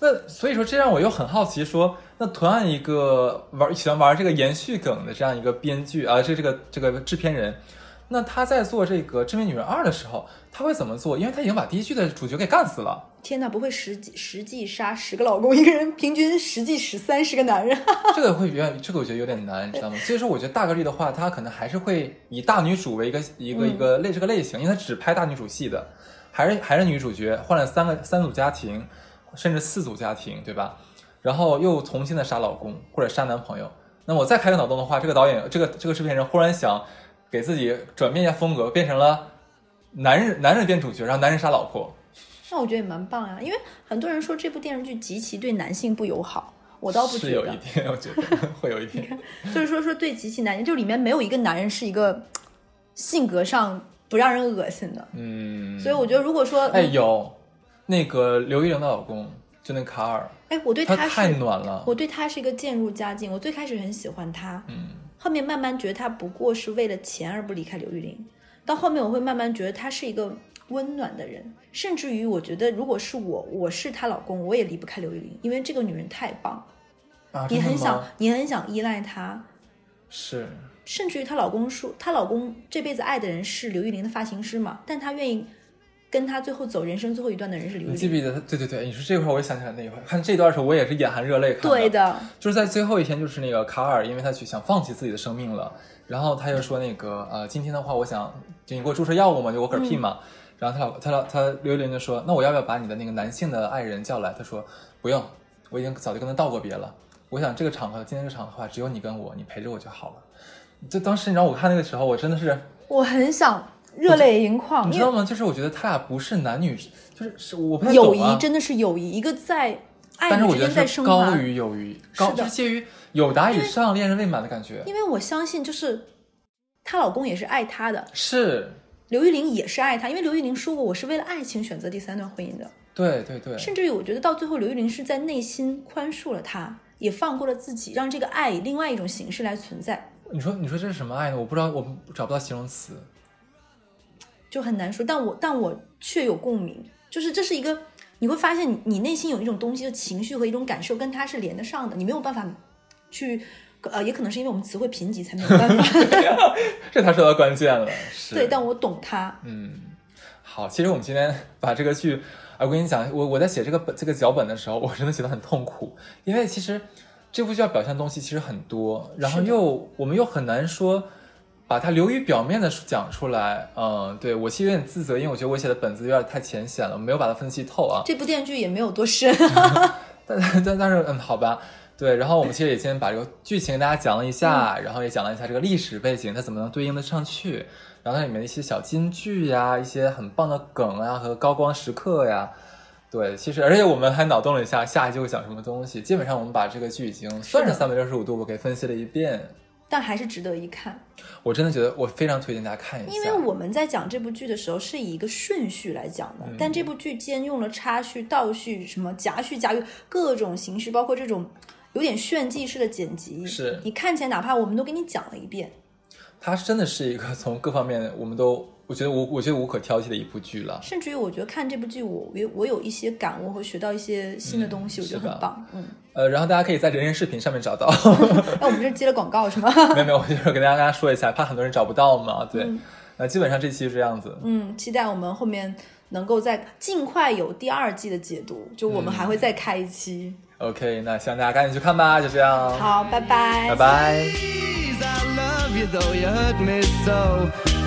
那所以说，这让我又很好奇说，那同样一个玩喜欢玩这个延续梗的这样一个编剧啊，这这个这个制片人，那他在做这个《致命女人二》的时候，他会怎么做？因为他已经把第一季的主角给干死了。天哪，不会实际实际杀十个老公，一个人平均实际十三十个男人。这个会远，这个我觉得有点难，你知道吗？所以说，我觉得大概率的话，他可能还是会以大女主为一个一个一个类这个类型，因为他只拍大女主戏的，还是还是女主角，换了三个三组家庭，甚至四组家庭，对吧？然后又重新的杀老公或者杀男朋友。那我再开个脑洞的话，这个导演这个这个制片人忽然想给自己转变一下风格，变成了男人男人变主角，然后男人杀老婆。那我觉得也蛮棒呀，因为很多人说这部电视剧极其对男性不友好，我倒不觉得是有一得，点，我觉得会有一 [LAUGHS] 点。就是说说对极其男性，就里面没有一个男人是一个性格上不让人恶心的。嗯，所以我觉得，如果说，哎，有那个刘玉玲的老公，就那个卡尔，哎，我对他他太是，暖了。我对他是一个渐入佳境。我最开始很喜欢他，嗯，后面慢慢觉得他不过是为了钱而不离开刘玉玲。到后面我会慢慢觉得他是一个温暖的人，甚至于我觉得如果是我，我是她老公，我也离不开刘玉玲，因为这个女人太棒，啊，你很想，你很想依赖她。是甚至于她老公说，她老公这辈子爱的人是刘玉玲的发型师嘛，但她愿意跟他最后走人生最后一段的人是刘玉玲。你记不记得他？对对对，你说这块儿我也想起来那一块，看这段的时候我也是眼含热泪看的。对，的，就是在最后一天，就是那个卡尔，因为他去想放弃自己的生命了，然后他就说那个呃，今天的话，我想就你给我注射药物嘛，就我嗝屁嘛。然后他老他老他刘玉玲就说，那我要不要把你的那个男性的爱人叫来？他说不用，我已经早就跟他道过别了。我想这个场合，今天这个场合的话，只有你跟我，你陪着我就好了。就当时你知道我看那个时候，我真的是我很想热泪盈眶，你知道吗？就是我觉得他俩不是男女，就是是我不太友懂啊谊真的是友谊，一个在爱之间在升华高。于友谊，高是的就是介于友达以上恋人未满的感觉。因为我相信，就是她老公也是爱她的，是，刘玉玲也是爱她，因为刘玉玲说过，我是为了爱情选择第三段婚姻的。对对对，甚至于，我觉得到最后，刘玉玲是在内心宽恕了他，也放过了自己，让这个爱以另外一种形式来存在，你说你说这是什么爱呢？我不知道，我找不到形容词。就很难说。但我但我却有共鸣，就是这是一个你会发现你你内心有一种东西，的情绪和一种感受跟它是连得上的，你没有办法去。呃，也可能是因为我们词汇贫瘠，才没有办法。[LAUGHS] 这才说到关键了。是，对，但我懂他。嗯，好，其实我们今天 [LAUGHS] 把这个剧，啊，我跟你讲，我我在写这个本这个脚本的时候，我真的写的很痛苦，因为其实这部剧要表现的东西其实很多，然后又我们又很难说把它流于表面的讲出来。嗯，对我其实有点自责，因为我觉得我写的本子有点太浅显了，没有把它分析透啊。这部电视剧也没有多深，[LAUGHS] 但但但是嗯，好吧，对，然后我们其实也先把这个剧情给大家讲了一下，然后也讲了一下这个历史背景，它怎么能对应得上去，然后它里面的一些小金句呀，一些很棒的梗啊和高光时刻呀。对，其实而且我们还脑洞了一下下一集会讲什么东西。基本上我们把这个剧已经算是三百六十五度我给分析了一遍。但还是值得一看。我真的觉得我非常推荐大家看一下，因为我们在讲这部剧的时候是以一个顺序来讲的，嗯但这部剧兼用了插叙、倒叙、什么夹叙、夹语各种形式，包括这种有点炫技式的剪辑。是你看起来哪怕我们都给你讲了一遍，它真的是一个从各方面我们都我觉得无我觉得无可挑剔的一部剧了。甚至于我觉得看这部剧我我有我有一些感悟和学到一些新的东西，我觉得很棒。嗯，呃，然后大家可以在人人视频上面找到。那 [LAUGHS] 我们这接了广告是吗？[LAUGHS] 没有没有，我就是跟大家说一下，怕很多人找不到嘛。对，嗯那基本上这期是这样子。嗯，期待我们后面能够在尽快有第二季的解读，就我们还会再开一期。OK，那希望大家赶紧去看吧，就这样，好，拜拜，拜拜。